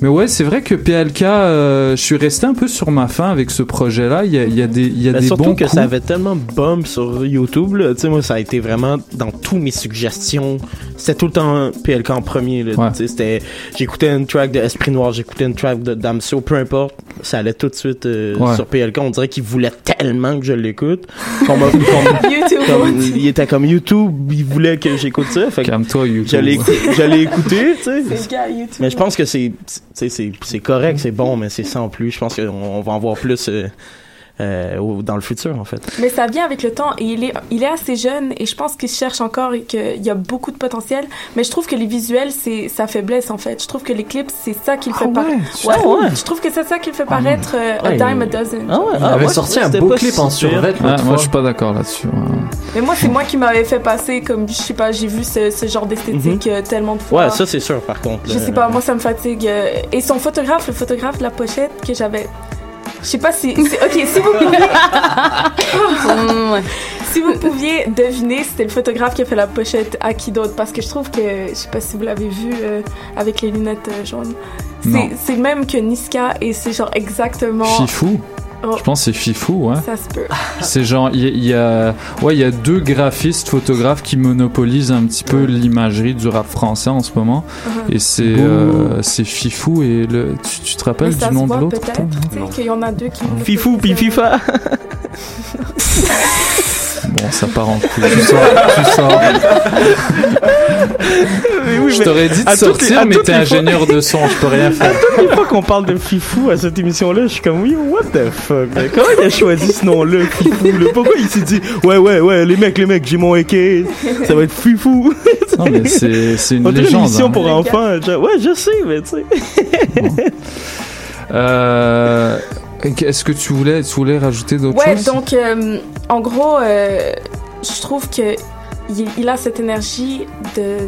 Mais ouais, c'est vrai que PLK euh, je suis resté un peu sur ma faim avec ce projet là, il y a, il y a des il y a Ben, des surtout bons que coups. ça avait tellement bump sur YouTube. là. Tu sais, moi, ça a été vraiment dans tous mes suggestions. C'était tout le temps PLK en premier. là. Ouais. Tu sais, c'était- J'écoutais une track de Esprit Noir, j'écoutais une track de Damso, peu importe. Ça allait tout de suite euh, Ouais. sur PLK. On dirait qu'il voulait tellement que je l'écoute. il était comme YouTube, il voulait que j'écoute ça. Calme-toi YouTube. J'allais j'allais écouter, tu sais. C'est le gars YouTube. Mais je pense que c'est c'est c'est correct, c'est bon, mais c'est sans plus. Je pense qu'on on va en voir plus euh, euh, dans le futur, en fait. Mais ça vient avec le temps et il est, il est assez jeune et je pense qu'il cherche encore et qu'il y a beaucoup de potentiel. Mais je trouve que les visuels, c'est sa faiblesse en fait. Je trouve que les clips, c'est ça qui le fait paraître. tu trouves? Ouais. Je trouve que c'est ça qui le fait paraître euh, a Ouais, dime a dozen. Ah ouais, Il ah avait ouais, sorti un beau clip en pire. survêt Ah, l'autre moi fois. je suis pas d'accord là-dessus. ouais. Mais moi, c'est moi qui m'avait fait passer comme, je sais pas, j'ai vu ce, ce genre d'esthétique euh, tellement de fois. Ouais, ça c'est sûr, par contre. Je sais pas, moi ça me fatigue. euh, Et son photographe, le photographe de la pochette que j'avais. Je sais pas si. si- ok, si vous pouviez. Si vous pouviez deviner, c'était le photographe qui a fait la pochette à qui d'autre Parce que je trouve que. Je sais pas si vous l'avez vu euh, avec les lunettes euh, jaunes. C'est c'est le même que Niska et c'est genre exactement. Fifou. Oh. Je pense que c'est Fifou, ouais. Ça se peut. C'est genre, il y, a- il y a, ouais, il y a deux graphistes, photographes qui monopolisent un petit peu l'imagerie du rap français en ce moment. Uh-huh. Et c'est, euh, c'est Fifou et le, tu, tu te rappelles du nom de l'autre peut-être, toi tu sais, qu'il y en a deux qui. Fifou puis FIFA. Bon, ça part en couille. Tu sors, tu sors. Mais oui, Je mais t'aurais dit de les- sortir, mais t'es ingénieur de son, je peux rien faire. À toutes les fois qu'on parle de Fifou à cette émission-là, je suis comme, oui, what the fuck? mais Comment il a choisi ce nom-là, Fifou? là? Pourquoi il s'est dit, ouais, ouais, ouais, les mecs, les mecs, j'ai mon AK, ça va être Fifou? Non, mais c'est, c'est une On émission hein. pour enfants. genre, ouais, je sais, mais tu sais. Euh, est-ce que tu voulais, tu voulais rajouter d'autres Ouais, choses? donc euh, en gros, euh, je trouve que il, il a cette énergie de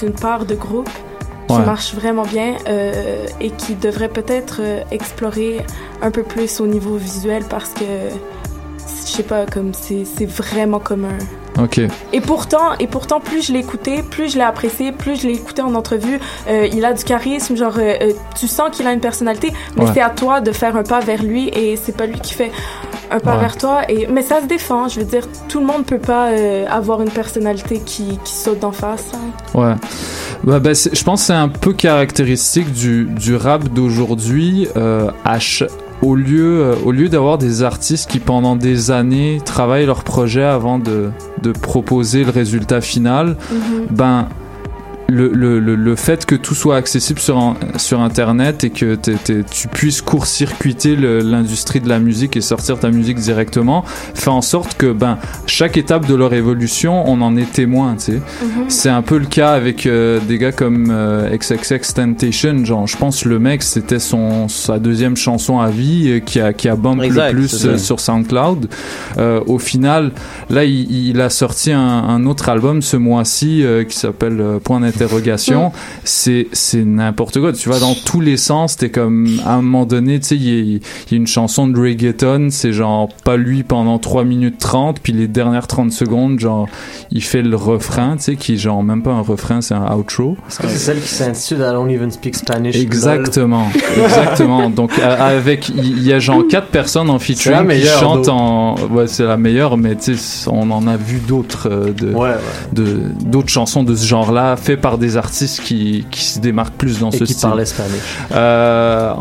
d'une part de groupe qui Ouais. marche vraiment bien euh, et qui devrait peut-être explorer un peu plus au niveau visuel parce que je sais pas comme c'est c'est vraiment commun. Et pourtant, et pourtant, plus je l'ai écouté, plus je l'ai apprécié, plus je l'ai écouté en entrevue. Euh, il a du charisme, genre euh, euh, tu sens qu'il a une personnalité, mais Ouais. c'est à toi de faire un pas vers lui et c'est pas lui qui fait un pas Ouais. vers toi. Et mais ça se défend. Je veux dire, tout le monde peut pas euh, avoir une personnalité qui, qui saute d'en face. hein. Ouais. Bah, bah, je pense que c'est un peu caractéristique du, du rap d'aujourd'hui. À ch- au lieu, euh, au lieu d'avoir des artistes qui pendant des années travaillent leur projet avant de, de proposer le résultat final, Mhm. ben le, le, le, le fait que tout soit accessible sur, un- sur internet et que t'es- tu puisses court-circuiter l'industrie de la musique et sortir ta musique directement fait en sorte que ben chaque étape de leur évolution on en est témoin tu sais. Mhm. c'est un peu le cas avec euh, des gars comme euh, XXX Temptation. Genre je pense le mec c'était son sa deuxième chanson à vie euh, qui a qui a bump Exact, le plus euh, sur SoundCloud. Euh, au final là il, il a sorti un, un autre album ce mois-ci euh, qui s'appelle euh, Point d'interrogation c'est c'est n'importe quoi. Tu vas dans tous les sens t'es comme à un moment donné tu sais il y, a- il y a une chanson de reggaeton c'est genre pas lui pendant 3 minutes 30 puis les dernières 30 secondes genre il fait le refrain tu sais qui est genre même pas un refrain c'est un outro. Est-ce que c'est celle qui s'intitule I don't even speak Spanish? Exactement, exactement. Donc avec il y a genre quatre personnes en featuring qui chantent en ouais c'est la meilleure mais tu sais on en a vu d'autres euh, de de d'autres chansons de ce genre-là fait par des artistes qui qui se démarquent plus dans Et ce qui style. parlent espagnol. Euh,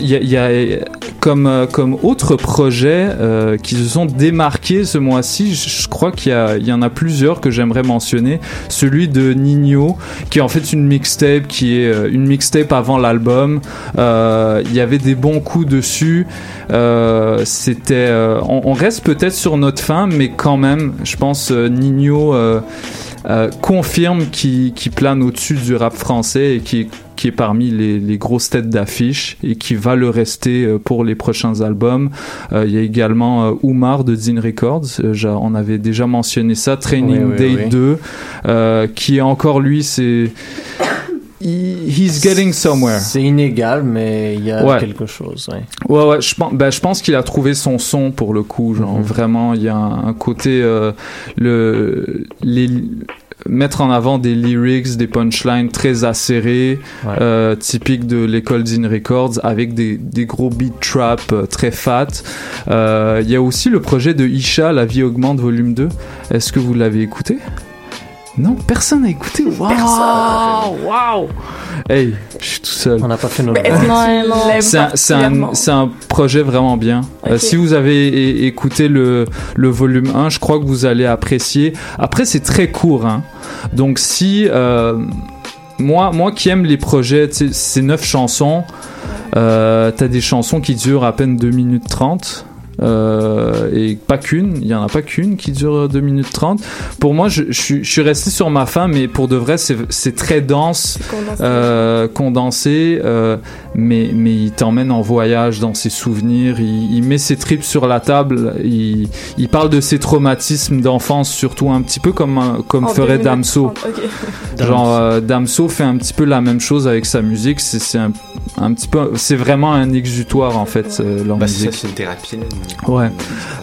il y a, il y a comme euh, comme autre projet euh, qui se sont démarqués ce mois-ci. Je, je crois qu'il y en a plusieurs que j'aimerais mentionner. Celui de Nino qui est en fait une mixtape qui est une mixtape avant l'album. Il y avait des bons coups dessus. Euh, C'était euh, on, on reste peut-être sur notre fin, mais quand même, je pense euh, Nino. Euh, confirme qui, qui plane au-dessus du rap français et qui, qui est parmi les, les grosses têtes d'affiche et qui va le rester euh, pour les prochains albums. Euh, Il y a également euh, Oumar de Zine Records, euh, on avait déjà mentionné ça, Training Oui, oui, Day oui. 2, euh, qui est encore lui, c'est... He- He's getting somewhere. C'est inégal, mais il y a Ouais. quelque chose. Ouais. Ouais, ouais, je pense, ben, je pense qu'il a trouvé son son pour le coup. Genre, vraiment, il y a un, un côté, euh, le, les, mettre en avant des lyrics, des punchlines très acérés, euh, typiques de l'école Zine Records, avec des, des gros beat trap euh, très fat. Euh, Il y a aussi le projet de Isha, La vie augmente, volume 2. Est-ce que vous l'avez écouté? Non, personne n'a écouté. Waouh, waouh. Hey, je suis tout seul. On n'a pas fait l'aimes C'est un, projet vraiment bien. Euh, si vous avez écouté le, le volume 1, je crois que vous allez apprécier. Après, c'est très court. Hein. Donc, si. euh, moi, moi qui aime les projets, c'est 9 chansons. Euh, T'as des chansons qui durent à peine 2 minutes 30. Euh, et pas qu'une, il y en a pas qu'une qui dure 2 minutes 30. Pour moi, je, je suis- je suis resté sur ma fin, mais pour de vrai, c'est très dense, Condensé. euh, condensé, euh, mais, mais il t'emmène en voyage dans ses souvenirs, il, il met ses tripes sur la table, il, il parle de ses traumatismes d'enfance, surtout un petit peu comme, comme En ferait 2030, Damso. Genre euh, Damso fait un petit peu la même chose avec sa musique. C'est un, un petit peu, c'est vraiment un exutoire en fait euh, leur Bah, musique. c'est une thérapie. Ouais.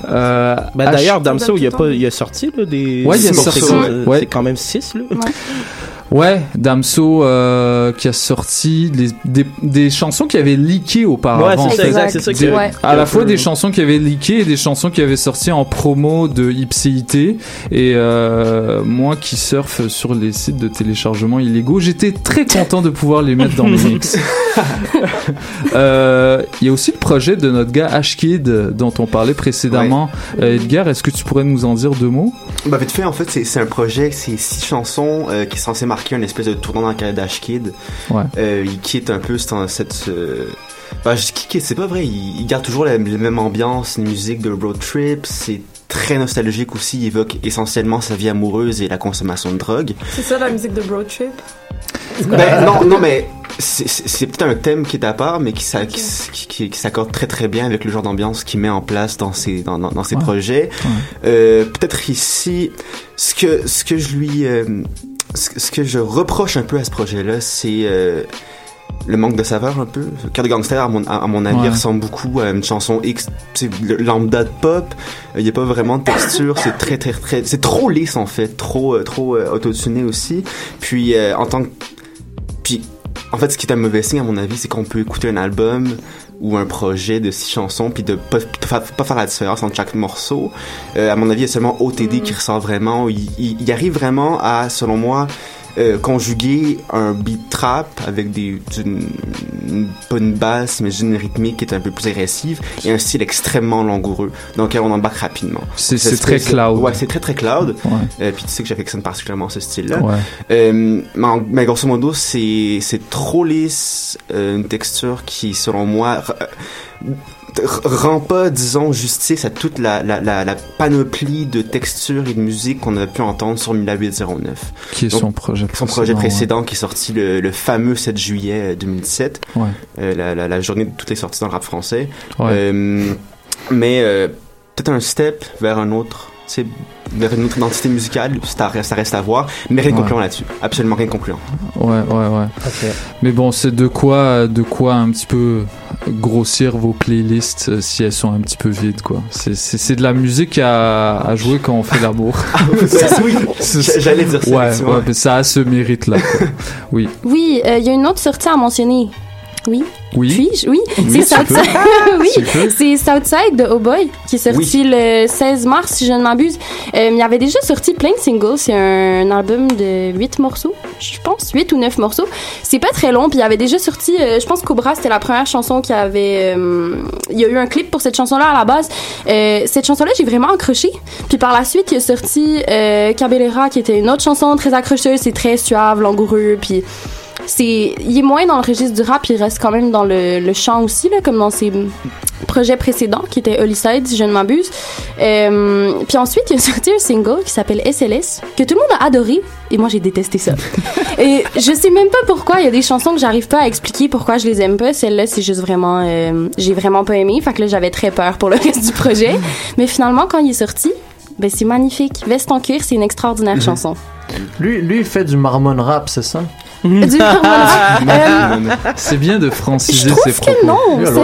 Euh, Ben, D'ailleurs, Damso, il a, pas, il a sorti là, des. Ouais, il a sorti, morceaux, ouais. euh, Ouais. C'est quand même 6 là. Ouais, Damso euh, qui a sorti les- des, des chansons qui avaient leaké auparavant. Ouais, c'est ça, c'est ça qui- Ouais. À la fois des chansons qui avaient leaké et des chansons qui avaient sorti en promo de Ipséité. Et euh, moi qui surfe sur les sites de téléchargement illégaux, j'étais très content de pouvoir les mettre dans mes mix. Euh, Il y a aussi le projet de notre gars Ashkid dont on parlait précédemment. Euh, Edgar, est-ce que tu pourrais nous en dire deux mots? Bah, vite fait, en fait, c'est c'est un projet, c'est six chansons euh, qui est censé marquer une espèce de tournant dans la carrière d'Ashkid. Ouais. Euh, il quitte un peu cette. cette euh, Bah, je quitte, c'est pas vrai, il, il garde toujours la, la même ambiance, une musique de road trip, c'est très nostalgique aussi, il évoque essentiellement sa vie amoureuse et la consommation de drogue. C'est ça la musique de Road Trip? Ben, non, non, mais c'est- peut-être un thème qui est à part, mais qui, s'a- qui, qui- qui s'accorde très très bien avec le genre d'ambiance qu'il met en place dans ses, dans, dans, dans ses projets. Euh, peut-être ici, ce que, ce que je lui, euh, ce, que- je reproche un peu à ce projet-là, c'est euh, le manque de saveur un peu. Cœur de gangster, à mon, à, à mon avis, Ouais. ressemble beaucoup à une chanson X, lambda de pop. Il n'y a pas vraiment de texture, c'est très très très, c'est trop lisse en fait, trop euh, trop euh, autotuné aussi. Puis euh, en tant que, puis en fait, ce qui est un mauvais signe à mon avis, c'est qu'on peut écouter un album ou un projet de six chansons puis de pas, pas, pas faire la différence entre chaque morceau. Euh, à mon avis, il y a seulement OTD qui ressort vraiment. Il, il, il arrive vraiment à, selon moi, euh, conjuguer un beat trap avec des d'une une- pas une basse mais une rythmique qui est un peu plus agressive et un style extrêmement langoureux donc euh, on embarque rapidement C'est- très cloud. ouais c'est très très cloud Ouais. Euh, puis tu sais que j'affectionne particulièrement ce style là Ouais. euh, mais, en- mais grosso modo, c'est c'est trop lisse, euh, une texture qui, selon moi, rend pas, disons, justice à toute la, la, la, la panoplie de textures et de musique qu'on a pu entendre sur 1809. Qui est son projet Son projet précédent, précédent qui est sorti le, le fameux 7 juillet euh, 2017. Ouais. Euh, la, la, la journée de toutes les sorties dans le rap français. Ouais. Euh, mais euh, peut-être un step vers un autre, sais, vers une autre identité musicale, ça reste, ça reste à voir, mais rien de Ouais. concluant là-dessus. Absolument rien de concluant. Ouais, ouais, ouais. Mais bon, c'est de quoi, de quoi un petit peu grossir vos playlists euh, si elles sont un petit peu vides, quoi. C'est- C'est c'est de la musique à, à jouer quand on fait l'amour. oui, j'allais dire ça, Ouais, ouais, mais ça a ce mérite-là. Oui. Oui, euh, il y a une autre sortie à mentionner. Oui. Oui. Puis-je? Oui. Oui, c'est Southside. oui. C'est Southside de Oh Boy qui est sorti le 16 mars, si je ne m'abuse. Euh, il y avait déjà sorti plein de singles. C'est un album de 8 morceaux, je pense, 8 ou 9 morceaux. C'est pas très long. Puis il y avait déjà sorti, euh, je pense Cobra, c'était la première chanson qui avait. euh, il y a eu un clip pour cette chanson-là à la base. Cette chanson-là, j'ai vraiment accroché. Puis par la suite, il a sorti Cabellera, qui était une autre chanson très accrocheuse. C'est très suave, langoureux. Puis c'est il est moins dans le registre du rap il reste quand même dans le, le chant aussi là comme dans ses projets précédents qui était Hollyside si je ne m'abuse. Euh, puis ensuite il a sorti un single qui s'appelle SLS que tout le monde a adoré et moi j'ai détesté ça. Et je sais même pas pourquoi il y a des chansons que j'arrive pas à expliquer pourquoi je les aime pas. Celle-là c'est juste vraiment euh, j'ai vraiment pas aimé. Fait que là j'avais très peur pour le reste du projet. Mais finalement quand il est sorti ben c'est magnifique. Veste en cuir c'est une extraordinaire chanson. Lui, lui, il fait du marmon rap, c'est ça? Euh, C'est bien de franciser Je trouve ses que propos. non,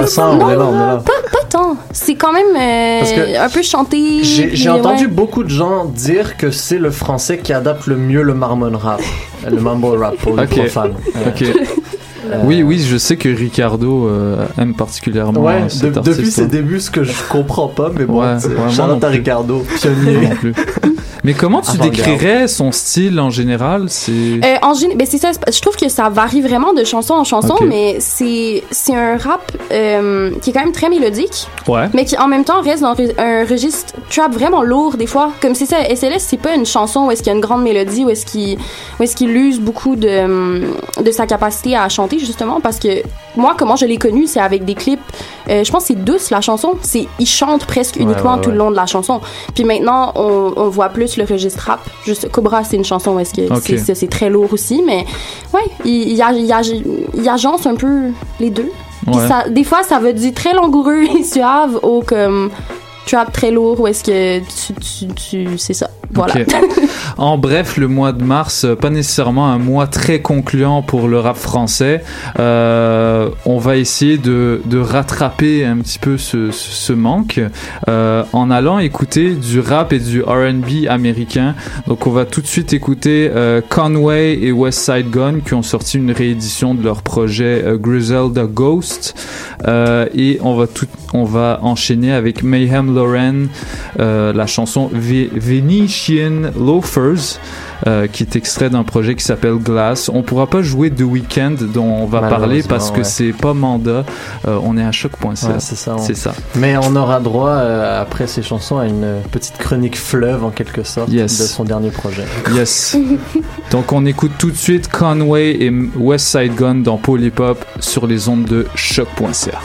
c'est- non, est là, on est là. Pas, pas tant. C'est quand même euh, un peu chanté. J'ai entendu ouais. beaucoup de gens dire que c'est le français qui adapte le mieux le marmon rap, le mambo rap pour les Ok. profanes. Euh, Ok. Euh, Oui, oui, je sais que Ricardo euh, aime particulièrement Ouais, euh, de- cet depuis ses débuts, ce que je comprends pas, mais bon, Ouais, ouais, moi non plus. Ricardo, pionnier. Mais comment tu décrirais son style en général? C'est Euh, en gén- ben c'est ça. Je trouve que ça varie vraiment de chanson en chanson, mais c'est c'est un rap euh, qui est quand même très mélodique, ouais. mais qui en même temps reste dans un registre trap vraiment lourd des fois. Comme c'est ça, SLS c'est pas une chanson où est-ce qu'il y a une grande mélodie, où est-ce qu'il où est-ce qu'il use beaucoup de de sa capacité à chanter justement, parce que moi comment je l'ai connu, c'est avec des clips. euh, je pense que c'est douce la chanson. C'est il chante presque Ouais, uniquement ouais, tout le long de la chanson. Puis maintenant on, on voit plus le registre rap. Juste Cobra c'est une chanson où est-ce que c'est- très lourd aussi, mais ouais, il, il, a- il, agence un peu les deux. Puis Ouais. ça, des fois, ça veut dire très langoureux et suave au comme trap très lourd où est-ce que tu, tu, tu c'est ça? Voilà. En bref, le mois de mars, euh, pas nécessairement un mois très concluant pour le rap français. Euh, on va essayer de, de rattraper un petit peu ce, ce manque euh, en allant écouter du rap et du R&B américain. Donc, on va tout de suite écouter euh, Conway et West Side Gun qui ont sorti une réédition de leur projet Griselda Ghost. Et on va tout, on va enchaîner avec Mayhem Lauren, euh, la chanson Ve- Venetian Loafers. euh, qui est extrait d'un projet qui s'appelle Glass. On pourra pas jouer The Weeknd dont on va parler parce que ouais. c'est pas mandat. Euh, on est à choc.ca. Ouais, c'est ça. on- C'est ça. Mais on aura droit, euh, après ces chansons, à une petite chronique fleuve, en quelque sorte, Yes. de son dernier projet. Yes. Donc on écoute tout de suite Conway et West Side Gun dans Polypop sur les ondes de choc.ca.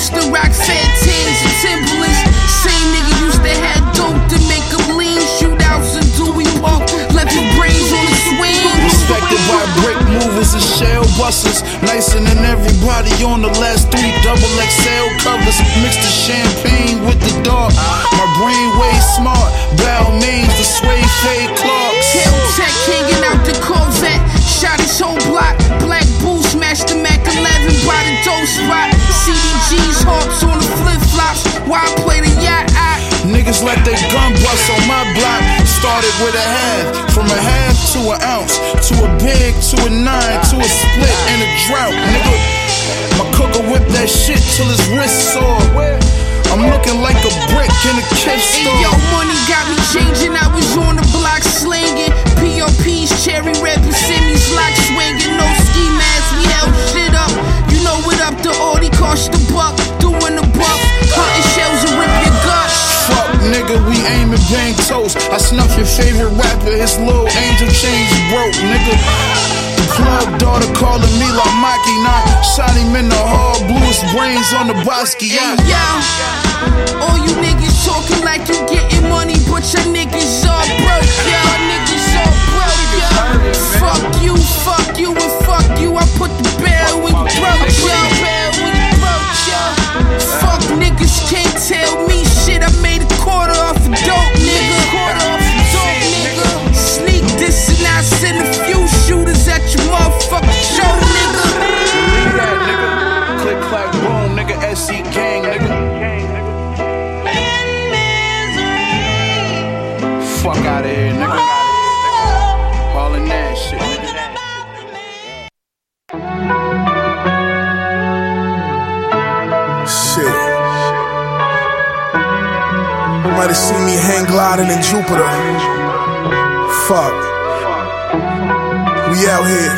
used to rock Santans and Timberlands. Same nigga used to have dope to make him lean. Shootouts and do we walk, left your brains on the swing. Respected by break movers and shell busters. Nicer than everybody on the last three double XL covers. Mixed the champagne with the dark. My brain way smart. Bow means the sway fade clocks. Hill tech hanging out the Corvette. Shot his whole block. Black bull smashed the Mac 11 by the dope spot. CDG's hawks on the flip flops. Why I play the yacht? I Niggas let their gun bust on my block. Started with a half, from a half to an ounce, to a big, to a nine, to a split and a drought. Nigga, my cooker whip that shit till his wrist sore. I'm looking like a brick in a Hey, store. yo, money got me changing. I was on the block slinging. POPs, cherry red Persimmons, lock swinging. No ski mask, what up, the cost a buck. Doing the buff, hunting shells and rip your guts. Fuck, nigga, we aim and bang toast. I snuff your favorite rapper, his little angel change broke, nigga. The club daughter calling me like Maki, not shot him in the hall, blew his brains on the Basquiat. Yo, all you niggas talking like you getting money, but your niggas all broke, yo. Niggas all broke, yo. Fuck you, fuck you, and fuck you. I put the barrel in throat, yo. Fuck niggas can't tell me shit. I made a quarter off of dope, Have seen me hang gliding in Jupiter. Fuck. We out here.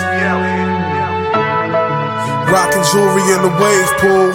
Rocking jewelry in the wave pool.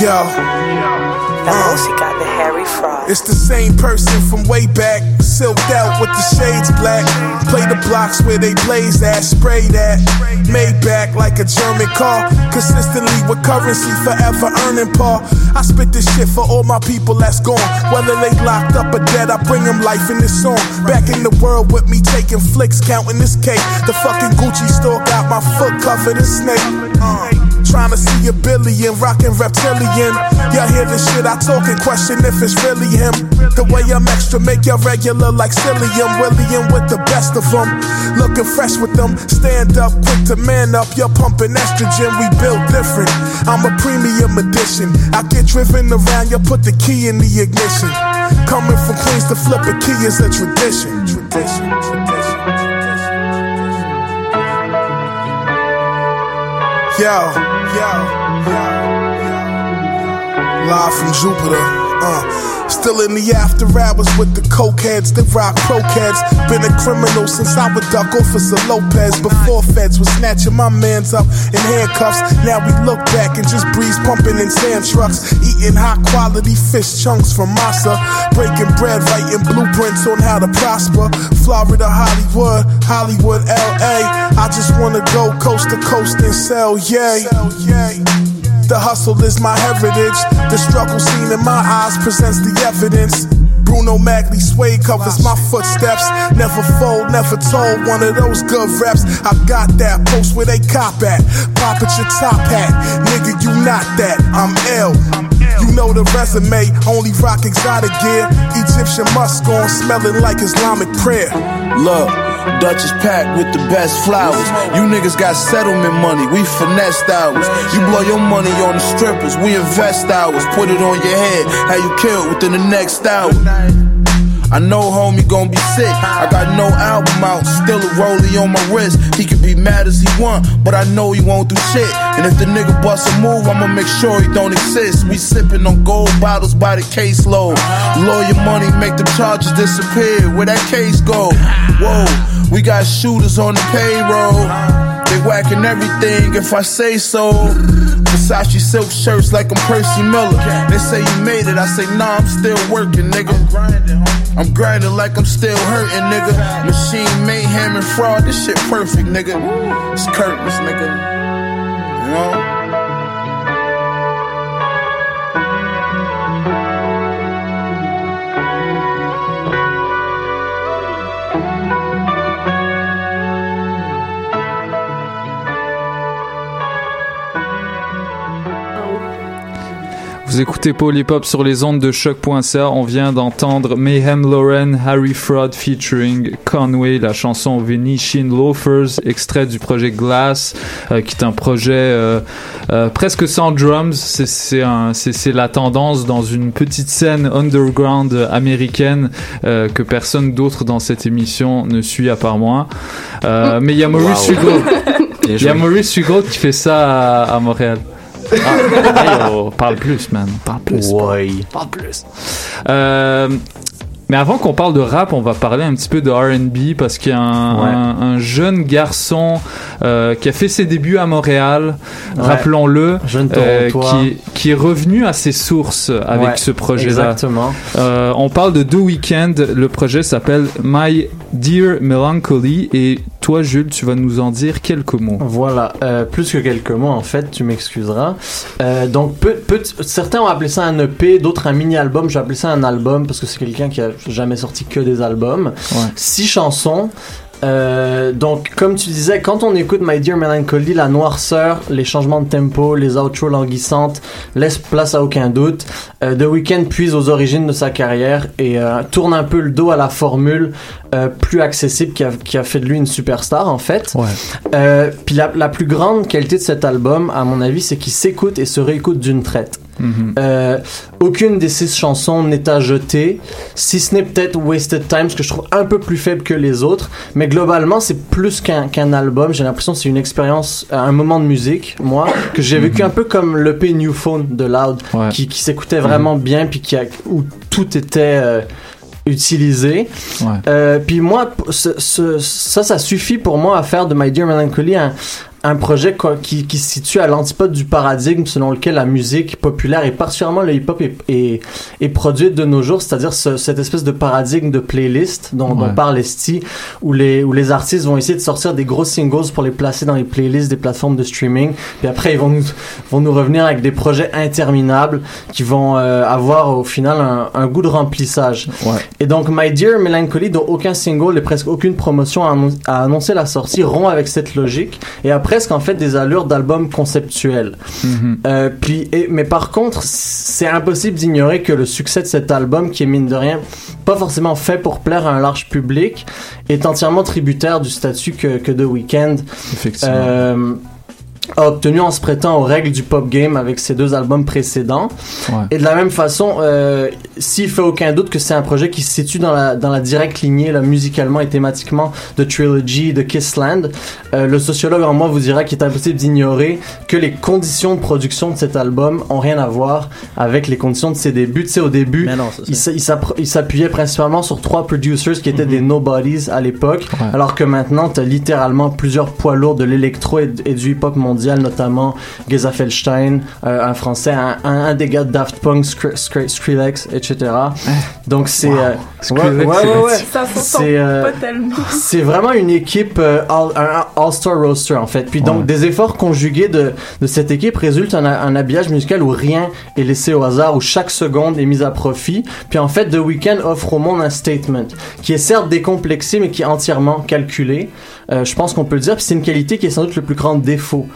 Yo. La música de Harry Fraud. It's the same person from way back, silked out with the shades black. Play the blocks where they blaze at, spray that. Made back like a German car, consistently with currency, forever earning par. I spit this shit for all my people that's gone. Whether they locked up or dead, I bring them life in this song. Back in the world with me taking flicks, counting this cake. The fucking Gucci store got my foot covered in snake. Uh. Trying to see a billion, rockin' reptilian. Y'all hear the shit I talk and question if it's really him. The way I'm extra, make y'all regular like Cillian. William with the best of them. Looking fresh with them. Stand up, quick to man up. You're pumping estrogen, we built different. I'm a premium edition. I get driven around, you put the key in the ignition. Coming from Queens to flip a key is a tradition. Tradition, tradition. Yo, yo, yo, Live from Jupiter, uh. Still in the after hours with the cokeheads, the rock croquettes. Been a criminal since I would duck Officer Lopez. Before feds was snatching my mans up in handcuffs. Now we look back and just breeze pumping in sand trucks. Eating high quality fish chunks from Massa. Breaking bread, writing blueprints on how to prosper. Florida, Hollywood, Hollywood, LA. I just wanna go coast to coast and sell, yay. The hustle is my heritage. The struggle seen in my eyes presents the evidence. Bruno Magli suede covers my footsteps. Never fold, never told. One of those good reps. I got that post where they cop at. Pop at your top hat. Nigga, you not that. I'm ill. You know the resume. Only rock exotic gear. Egyptian musk on, smelling like Islamic prayer. Look, Dutch is packed with the best flowers. You niggas got settlement money, we finessed ours. You blow your money on the strippers, we invest ours. Put it on your head, how you kill within the next hour. I know homie gon' be sick. I got no album out, still a rollie on my wrist. He can be mad as he want, but I know he won't do shit. And if the nigga bust a move, I'ma make sure he don't exist. We sippin' on gold bottles by the caseload. Lawyer money make the charges disappear. Where that case go? Whoa, we got shooters on the payroll. They whacking everything if I say so. Versace silk shirts like I'm Percy Miller. They say you made it, I say nah, I'm still working, nigga. I'm grinding like I'm still hurting, nigga. Machine mayhem and fraud, this shit perfect, nigga. It's curtains, nigga. You know? Vous écoutez Polypop sur les ondes de choc.ca. On vient d'entendre Mayhem Lauren, Harry Fraud featuring Conway, la chanson Venetian Loafers, extrait du projet Glass, euh, qui est un projet euh, euh, presque sans drums. C'est- la tendance dans une petite scène underground américaine que personne d'autre dans cette émission ne suit à part moi. Mais il y a Maurice Wow. Hugo. Il y a. Maurice Hugo qui fait ça à, à Montréal. Ah, hey, oh, parle plus, man. Parle plus. Ouais. Parle plus. Euh, mais avant qu'on parle de rap, on va parler un petit peu de R&B parce qu'il y a un, Ouais. un- un jeune garçon euh, qui a fait ses débuts à Montréal, Ouais. rappelons-le, euh, qui, qui est revenu à ses sources avec Ouais, ce projet-là. exactement. Euh, on parle de The Weeknd. Le projet s'appelle My Dear Melancholy et toi, Jules, tu vas nous en dire quelques mots. Voilà, euh, plus que quelques mots en fait, tu m'excuseras. Euh, donc peu, peu- certains ont appelé ça un EP, d'autres un mini-album. J'ai appelé ça un album parce que c'est quelqu'un qui a jamais sorti que des albums. Six chansons. Euh, donc, comme tu disais, quand on écoute My Dear Melancholy, la noirceur, les changements de tempo, les outros languissantes laissent place à aucun doute. Euh, The Weeknd puise aux origines de sa carrière et euh, tourne un peu le dos à la formule euh, plus accessible qui a, qui a fait de lui une superstar en fait. Euh, puis la, la plus grande qualité de cet album, à mon avis, c'est qu'il s'écoute et se réécoute d'une traite. Mhm. Euh, aucune des six chansons n'est à jeter, si ce n'est peut-être Wasted Times que je trouve un peu plus faible que les autres, mais globalement c'est plus qu'un album. J'ai l'impression que c'est une expérience, un moment de musique, moi, que j'ai vécu un peu comme l'EP New Phone de Loud, qui, qui s'écoutait vraiment bien puis qui a, où tout était euh, utilisé. Euh, puis moi, ce- ce- ça, ça suffit pour moi à faire de My Dear Melancholy un, un projet qui, qui se situe à l'antipode du paradigme selon lequel la musique populaire et particulièrement le hip-hop est, est, est produite de nos jours, c'est-à-dire ce- cette espèce de paradigme de playlist dont, dont Ouais. parle Esti, où les, où les artistes vont essayer de sortir des gros singles pour les placer dans les playlists des plateformes de streaming, puis après ils vont nous, vont nous revenir avec des projets interminables qui vont euh, avoir au final un, un goût de remplissage. Et donc My Dear Melancholy, dont aucun single et presque aucune promotion a, annon- a annoncé la sortie, rompt avec cette logique et a presque en fait des allures d'album conceptuel. Mhm. Euh, puis, et- mais par contre, c'est impossible d'ignorer que le succès de cet album, qui est mine de rien pas forcément fait pour plaire à un large public, est entièrement tributaire du statut que, que The Weeknd Effectivement. euh, a obtenu en se prêtant aux règles du pop game avec ses deux albums précédents. Ouais. Et de la même façon, euh, s'il fait aucun doute que c'est un projet qui se situe dans la, dans la directe lignée, là, musicalement et thématiquement, de Trilogy, de Kissland, euh, le sociologue en moi vous dira qu'il est impossible d'ignorer que les conditions de production de cet album ont rien à voir avec les conditions de ses débuts. Tu sais, au début, il s'appuyait principalement sur trois producers qui étaient des nobodies à l'époque, alors que maintenant, tu as littéralement plusieurs poids lourds de l'électro et, et du hip-hop mondial, notamment Geza Feldstein, euh, un français, un, un, un des gars de Daft Punk, Skri- Skri- Skrillex, etc. Donc c'est... Wow. euh, ouais, ouais, ouais, C'est, euh, pas tellement. c'est vraiment une équipe euh, all, un all-star roster en fait. Puis donc des efforts conjugués de, de cette équipe résultent un, un habillage musical où rien est laissé au hasard, où chaque seconde est mise à profit. Puis en fait, The Weeknd offre au monde un statement qui est certes décomplexé mais qui est entièrement calculé. Euh, je pense qu'on peut le dire. Puis c'est une qualité qui est sans doute le plus grand défaut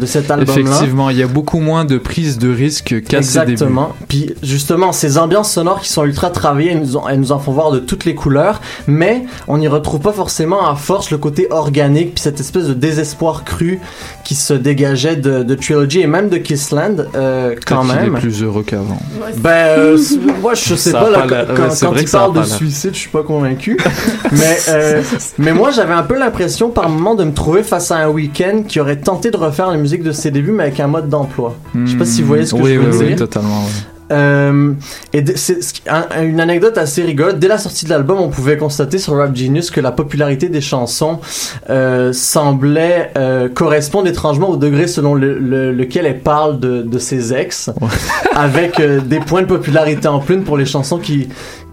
de cet album-là. Effectivement, il y a beaucoup moins de prise de risque qu'à ses débuts. Exactement. Puis justement, ces ambiances sonores qui sont ultra travaillées, elles nous, en- elles nous en font voir de toutes les couleurs, mais on n'y retrouve pas forcément à force le côté organique, puis cette espèce de désespoir cru qui se dégageait de, de Trilogy et même de Kissland euh, quand même. est plus heureux qu'avant. Ben, euh, moi, je sais Ça pas, a là, pas l'air- quand, ouais, quand il parle de suicide, je suis pas convaincu. mais, euh, mais moi, j'avais un peu l'impression par moment de me trouver face à un week-end qui aurait tenté de refaire la musique de ses débuts, mais avec un mode d'emploi. Je sais pas si vous voyez ce que oui, je veux oui, dire. Oui, totalement. oui. Euh, et c'est un- une anecdote assez rigolote. Dès la sortie de l'album, on pouvait constater sur Rap Genius que la popularité des chansons euh, semblait euh, correspondre étrangement au degré selon le- le- lequel elle parle de, de ses ex, avec euh, des points de popularité en plus pour les chansons qui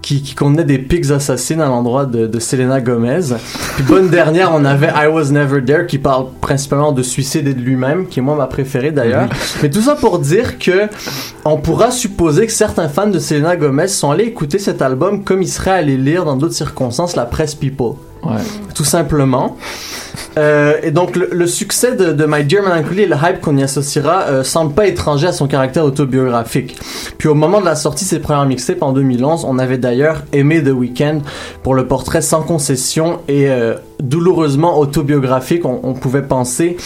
qui, qui contenaient des pics assassines à l'endroit de, de Selena Gomez. Puis bonne dernière, on avait I Was Never There qui parle principalement de suicide et de lui-même, qui est moi ma préférée d'ailleurs. Mais tout ça pour dire que on pourra supposer que certains fans de Selena Gomez sont allés écouter cet album comme ils seraient allés lire dans d'autres circonstances la presse People. Tout simplement. Euh, et donc le, le succès de, de My Dear Melancholy et le hype qu'on y associera euh, semble pas étranger à son caractère autobiographique. Puis au moment de la sortie de ses premières mixtapes en 2011, on avait d'ailleurs aimé The Weeknd pour le portrait sans concession et euh, douloureusement autobiographique, on, on pouvait penser,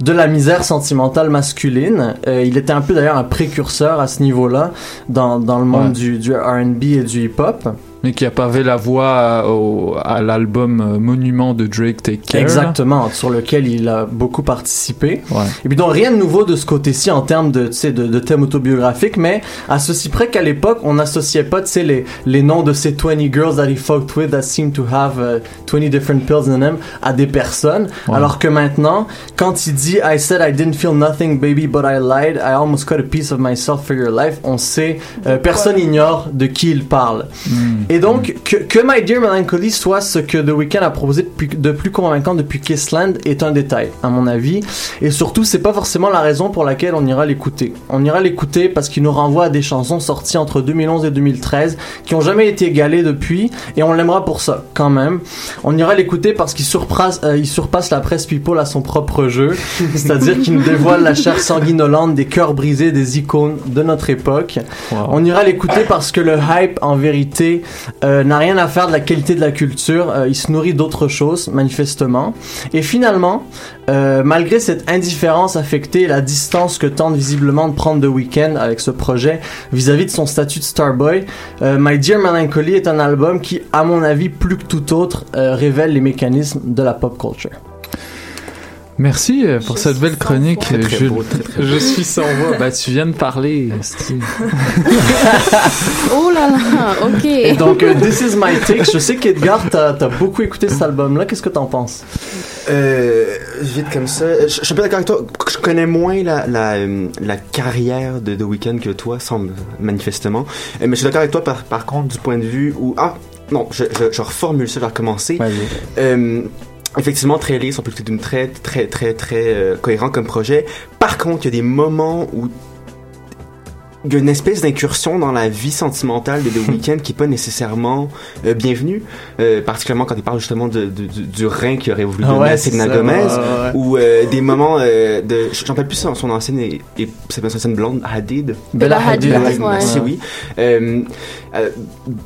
de la misère sentimentale masculine. Euh, il était un peu d'ailleurs un précurseur à ce niveau-là dans, dans le monde Ouais. du, du R&B et du hip-hop. Mais qui a pavé la voie à, au- à l'album euh, monument de Drake Take Care. Exactement, sur lequel il a beaucoup participé. Ouais. Et puis donc rien de nouveau de ce côté-ci en termes de, de, de thèmes autobiographiques, mais à ceci près qu'à l'époque, on n'associait pas les, les noms de ces 20 girls that he fucked with that seemed to have uh, 20 different pills in them à des personnes. Ouais. Alors que maintenant, quand il dit I said I didn't feel nothing baby but I lied, I almost cut a piece of myself for your life, on sait, euh, personne ignore de qui il parle. Et donc, que, que My Dear Melancholy soit ce que The Weeknd a proposé de plus convaincant depuis Kissland est un détail, à mon avis. Et surtout, c'est pas forcément la raison pour laquelle on ira l'écouter. On ira l'écouter parce qu'il nous renvoie à des chansons sorties entre 2011 et 2013 qui ont jamais été égalées depuis, et on l'aimera pour ça, quand même. On ira l'écouter parce qu'il surpasse, euh, il surpasse la presse people à son propre jeu, c'est-à-dire qu'il nous dévoile la chair sanguinolente des cœurs brisés des icônes de notre époque. On ira l'écouter parce que le hype, en vérité, euh, n'a rien à faire de la qualité de la culture. Euh, il se nourrit d'autres choses, manifestement. Et finalement, euh, malgré cette indifférence affectée et la distance que tente visiblement de prendre The Weeknd avec ce projet vis-à-vis de son statut de Starboy, My Dear Melancholy est un album qui, à mon avis, plus que tout autre, révèle les mécanismes de la pop culture. Merci euh, pour cette belle chronique, Très, très Jules. beau, très, très Je suis sans voix. Bah, tu viens de parler. Steve. Oh là là, ok. Et donc, euh, This Is My Take, je sais qu'Edgar, t'as as beaucoup écouté cet album-là. Qu'est-ce que t'en penses? Euh, vite comme ça. Je, je suis un peu d'accord avec toi. Je connais moins la, la, euh, la carrière de The Weeknd que toi, semble manifestement. Euh, mais je suis d'accord avec toi par, par contre du point de vue où ah non, je, je, je reformule ça, je vais recommencer. Euh, effectivement, très on peut d'une très très très très euh, cohérent comme projet. Par contre, il y a des moments où il y a une espèce d'incursion dans la vie sentimentale de The Weeknd qui est pas nécessairement euh, bienvenue, euh, particulièrement quand il parle justement de, de- du, du rein qui aurait voulu Ah donner ouais, à c'est Selena ça, Gomez, ouais, ouais, ouais. ou euh, des moments euh, de, j'en parle plus son, son ancienne et, et c'est pas son ancienne blonde, Hadid. Bella Hadid, Bella ouais. merci, Ouais. oui. Euh, euh,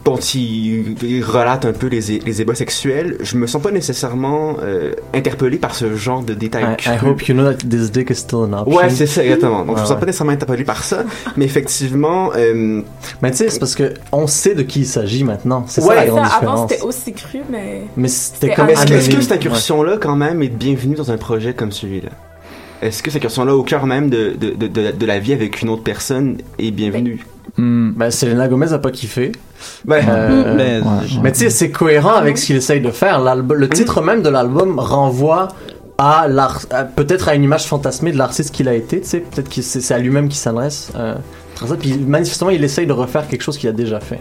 dont il, il relate un peu les, les ébats sexuels. Je me sens pas nécessairement euh, interpellé par ce genre de détails. I, hope you know that this dick is still an option. Ouais, c'est ça, exactement. Donc, Ouais, je me sens ouais. pas nécessairement interpellé par ça, mais effectivement, euh, Mais tu sais, c'est parce que on sait de qui il s'agit maintenant. C'est ça Ouais, la Ça, grande avant, différence. c'était aussi cru, mais. Mais c'était comme est-ce que, cette incursion-là, quand même, est bienvenue dans un projet comme celui-là? Est-ce que cette incursion-là, au cœur même de, de, de, de, de la vie avec une autre personne, est bienvenue? Ben, Selena Gomez a pas kiffé. Ouais. Euh, Mais- mais tu sais, c'est cohérent avec ce qu'il essaye de faire. L'album- le titre même de l'album renvoie à l'art, à- peut-être à une image fantasmée de l'artiste qu'il a été. Tu sais, peut-être que c'est à lui-même qu'il s'adresse. Euh, ça. Puis manifestement, il essaye de refaire quelque chose qu'il a déjà fait.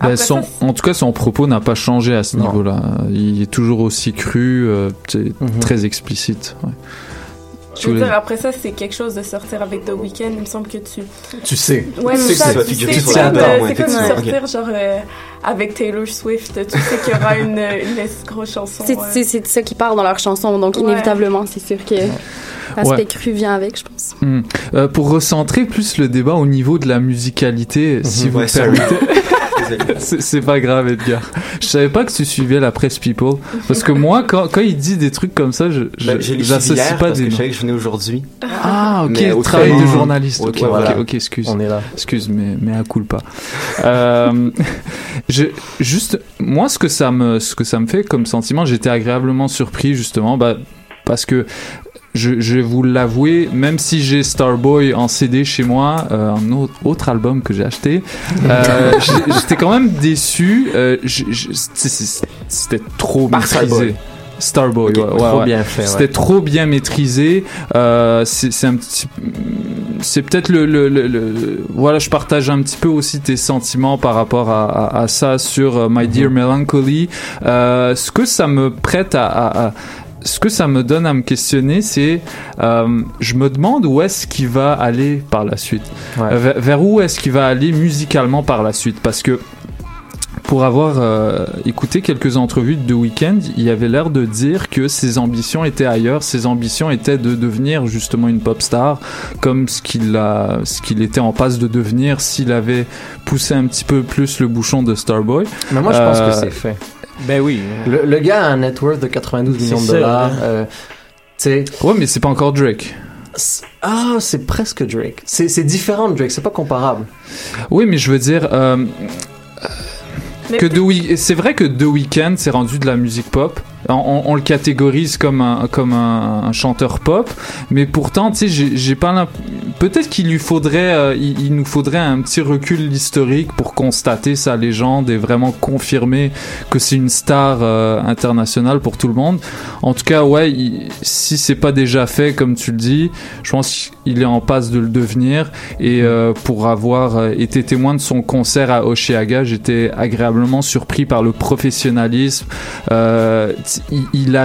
Ben, son- en tout cas, son propos n'a pas changé à ce niveau-là. Il est toujours aussi cru, euh, c'est Mhm. très explicite. ouais. Je veux dire, après ça, c'est quelque chose de sortir avec The Weeknd. Il me semble que tu. Tu sais. Ouais, Tu sais ça, que ça va tu figurer sais, c'est comme, euh, ouais, c'est comme sortir, genre, euh, avec Taylor Swift. Tu sais qu'il y aura une, une grosse chanson. C'est ouais. c'est- ça qui part dans leur chanson, donc Ouais. inévitablement, c'est sûr que l'aspect Ouais. cru vient avec, je pense. Hmm. Euh, pour recentrer plus le débat au niveau de la musicalité, si Mhm. vous permettez. C'est pas grave, Edgar. Je savais pas que tu suivais la presse People. Parce que moi, quand, quand il dit des trucs comme ça, je, Ben, lu j'associe hier pas des que je savais que je venais aujourd'hui. Ah, ok, Mais travail de journaliste. Ok, voilà. ok, excuse. On est là. Excuse, mais, mais à coup pas. Euh, je, juste, moi, ce que ça me, ce que ça me fait comme sentiment, j'étais agréablement surpris, justement, bah, parce que je, je vais vous l'avouer, même si j'ai Starboy en CD chez moi, euh, un autre, autre album que j'ai acheté, euh, j'étais quand même déçu. euh, C'était trop maîtrisé. Starboy. Starboy, ouais, ouais, Trop ouais. bien fait. C'était trop bien maîtrisé. Euh, c'est un petit, c'est peut-être le, le, le- le- voilà, je partage un petit peu aussi tes sentiments par rapport à, à, à ça sur euh, My Dear Melancholy. Euh, ce que ça me prête à, à- à- ce que ça me donne à me questionner, c'est, euh, je me demande où est-ce qu'il va aller par la suite. Ouais. Euh, vers, vers où est-ce qu'il va aller musicalement par la suite, parce que pour avoir euh, écouté quelques entrevues de The Weeknd, il avait l'air de dire que ses ambitions étaient ailleurs. Ses ambitions étaient de devenir justement une pop star, comme ce qu'il a, ce qu'il était en passe de devenir s'il avait poussé un petit peu plus le bouchon de Starboy. Mais moi, je pense Euh, que c'est fait. Ben oui. Le, le gars a un net worth de 92 millions de ça, dollars. hein. euh, tu sais. Ouais, mais c'est pas encore Drake. Ah, c'est presque Drake. C'est c'est différent de Drake, c'est pas comparable. Oui, mais je veux dire. euh, que The c'est vrai que The Weeknd s'est rendu de la musique pop. On, on- le catégorise comme un comme un, un chanteur pop, mais pourtant, tu sais, j'ai pas peut-être qu'il lui faudrait, euh, il, il nous faudrait un petit recul historique pour constater sa légende et vraiment confirmer que c'est une star euh, internationale pour tout le monde. En tout cas, ouais, il- si c'est pas déjà fait, comme tu le dis, je pense qu'il est en passe de le devenir. Et euh, pour avoir euh, été témoin de son concert à Oshiaga, j'étais agréablement surpris par le professionnalisme. Euh, il, il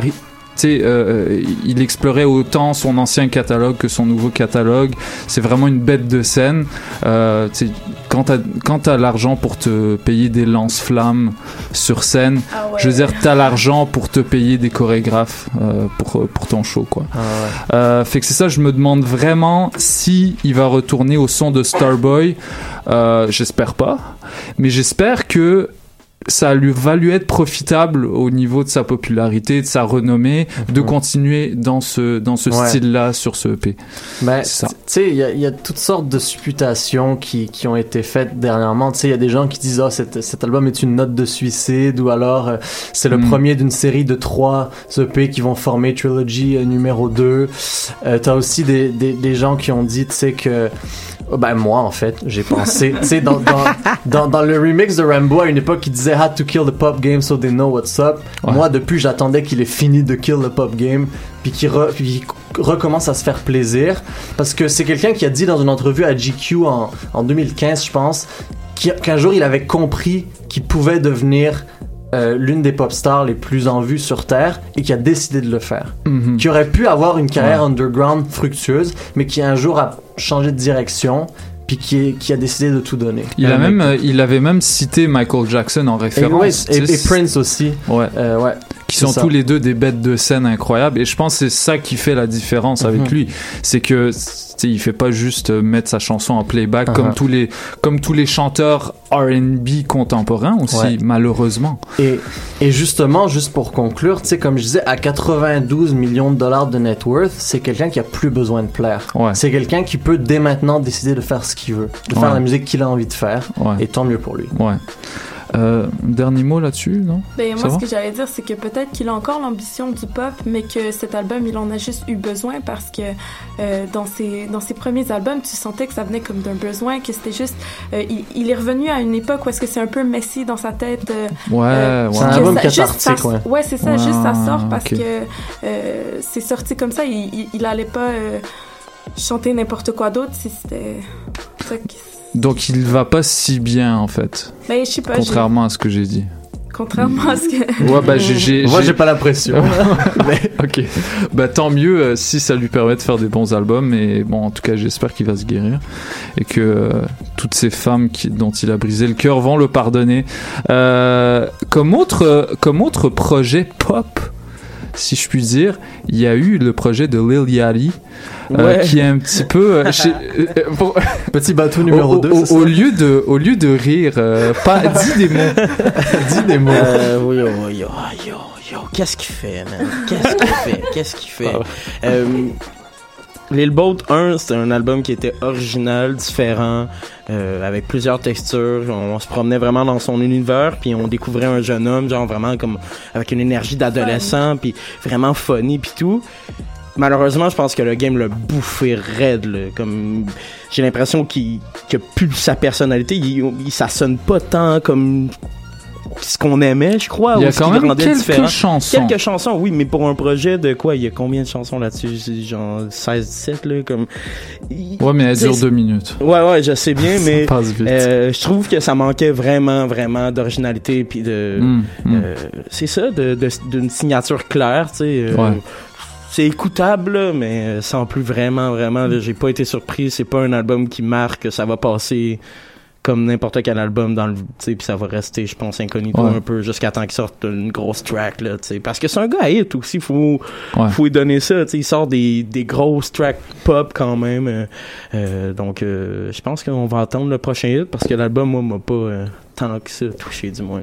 sais, euh, il explorait autant son ancien catalogue que son nouveau catalogue. C'est vraiment une bête de scène. Euh, quand t'as l'argent pour te payer des lance-flammes sur scène, Ah ouais. je veux dire, t'as l'argent pour te payer des chorégraphes euh, pour pour ton show, quoi. Euh, fait que c'est ça, je me demande vraiment si il va retourner au son de Starboy. Euh, j'espère pas, mais j'espère que ça lui va lui être profitable au niveau de sa popularité, de sa renommée, de continuer dans ce dans ce Ouais. style-là sur ce EP. Ben, tu sais, il y, a- il y a toutes sortes de supputations qui, qui ont été faites dernièrement. Tu sais, il y a des gens qui disent, ah, cet, cet album est une note de suicide, ou alors euh, c'est le Mm. premier d'une série de trois EP qui vont former Trilogy euh, numéro 2. Euh, T'as aussi des, des, des gens qui ont dit, tu sais, que. Oh, Ben moi en fait, j'ai pensé, tu sais, dans, dans, dans, dans le remix de Rambo à une époque, il disait had to kill the pop game so they know what's up. Moi depuis, j'attendais qu'il ait fini de kill the pop game, puis qu'il re- recommence à se faire plaisir, parce que c'est quelqu'un qui a dit dans une entrevue à GQ en, en 2015, je pense, qui- qu'un jour il avait compris qu'il pouvait devenir euh, l'une des pop stars les plus en vue sur Terre et qui a décidé de le faire. Mhm. Qui aurait pu avoir une carrière Ouais. underground fructueuse, mais qui un jour a changé de direction, puis qui, est- qui a décidé de tout donner. Il a même, euh, il avait même cité Michael Jackson en et, référence. ouais, et Prince aussi. Ouais. Euh, ouais. Qui sont ça. tous les deux des bêtes de scène incroyables et je pense que c'est ça qui fait la différence avec Mhm. lui c'est que il fait pas juste euh, mettre sa chanson en playback Uh-huh. comme tous les comme tous les chanteurs R&B contemporains aussi Ouais. malheureusement Et, et justement, juste pour conclure, tu sais, comme je disais, à 92 millions de dollars de net worth, c'est quelqu'un qui a plus besoin de plaire. C'est quelqu'un qui peut dès maintenant décider de faire ce qu'il veut, de faire la musique qu'il a envie de faire. Et tant mieux pour lui. ouais Euh, dernier mot là-dessus non? Ben, moi, ce que j'allais dire, c'est que peut-être qu'il a encore l'ambition du pop, mais que cet album, il en a juste eu besoin parce que euh, dans, ses, dans ses premiers albums, tu sentais que ça venait comme d'un besoin, que c'était juste. euh, il, il est revenu à une époque où est-ce que c'est un peu messy dans sa tête. euh, Ouais, euh, ouais. C'est un album ça- ouais. Ouais, c'est ça, Ouais, juste ça sort parce que euh, c'est sorti comme ça. Il, il, il allait pas euh, chanter n'importe quoi d'autre si c'était. ça qui- donc il va pas si bien en fait Ben, je sais pas. contrairement à ce que j'ai dit Contrairement à ce que. Ouais, bah j'ai. j'ai- Moi, j'ai pas l'impression. ok. Bah tant mieux euh, si ça lui permet de faire des bons albums. Mais bon, en tout cas, j'espère qu'il va se guérir et que euh, toutes ces femmes qui, dont il a brisé le cœur vont le pardonner. Euh, comme autre, comme autre projet pop. Si je puis dire, il y a eu le projet de Lil Yachty, euh, Ouais. qui est un petit peu euh, chez- euh, euh, pour- Petit bateau numéro au, 2. au- au lieu de, au lieu de rire, euh, pas dis des mots. dis des mots. Euh, oui, yo, yo, yo, yo, qu'est-ce qu'il fait, man? Qu'est-ce qu'il fait? Qu'est-ce qu'il fait? Euh, Lil Boat 1, c'était un album qui était original, différent, euh, avec plusieurs textures. On, se promenait vraiment dans son univers, puis on découvrait un jeune homme, genre vraiment comme avec une énergie d'adolescent, puis vraiment funny, puis tout. Malheureusement, je pense que le game l'a bouffé raide. Là, comme j'ai l'impression qu'il a plus sa personnalité. Il, il- ça sonne pas tant comme ce qu'on aimait, je crois. Il y a quand même quelques différent. chansons. Quelques chansons, oui, mais pour un projet de quoi? Il y a combien de chansons là-dessus? Genre 16-17 là, comme. Ouais, mais elle dure deux minutes. Ouais, ouais, je sais bien, Ça mais passe vite. euh, je trouve que ça manquait vraiment, vraiment d'originalité puis de, Mm, mm. euh, c'est ça, de de- d'une signature claire, tu sais. euh, Ouais. C'est écoutable, là, mais sans plus vraiment, vraiment. J'ai pas été surpris. C'est pas un album qui marque que ça va passer comme n'importe quel album dans le, puis ça va rester, je pense, incognito Ouais. un peu jusqu'à temps qu'il sorte une grosse track, là, tu. Parce que c'est un gars à hit aussi, faut, Ouais. faut lui donner ça, tu. Il sort des, des grosses tracks pop quand même. euh, euh, donc, euh, je pense qu'on va attendre le prochain hit parce que l'album, moi, m'a pas euh, tant que ça touché, du moins.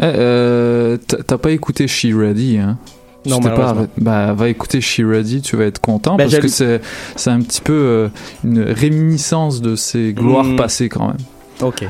Eh, euh, t'as pas écouté She Ready, hein? Non, pas bah, va écouter She Ready, tu vas être content Ben, parce que c'est c'est un petit peu euh, une réminiscence de ses gloires Mm. passées quand même.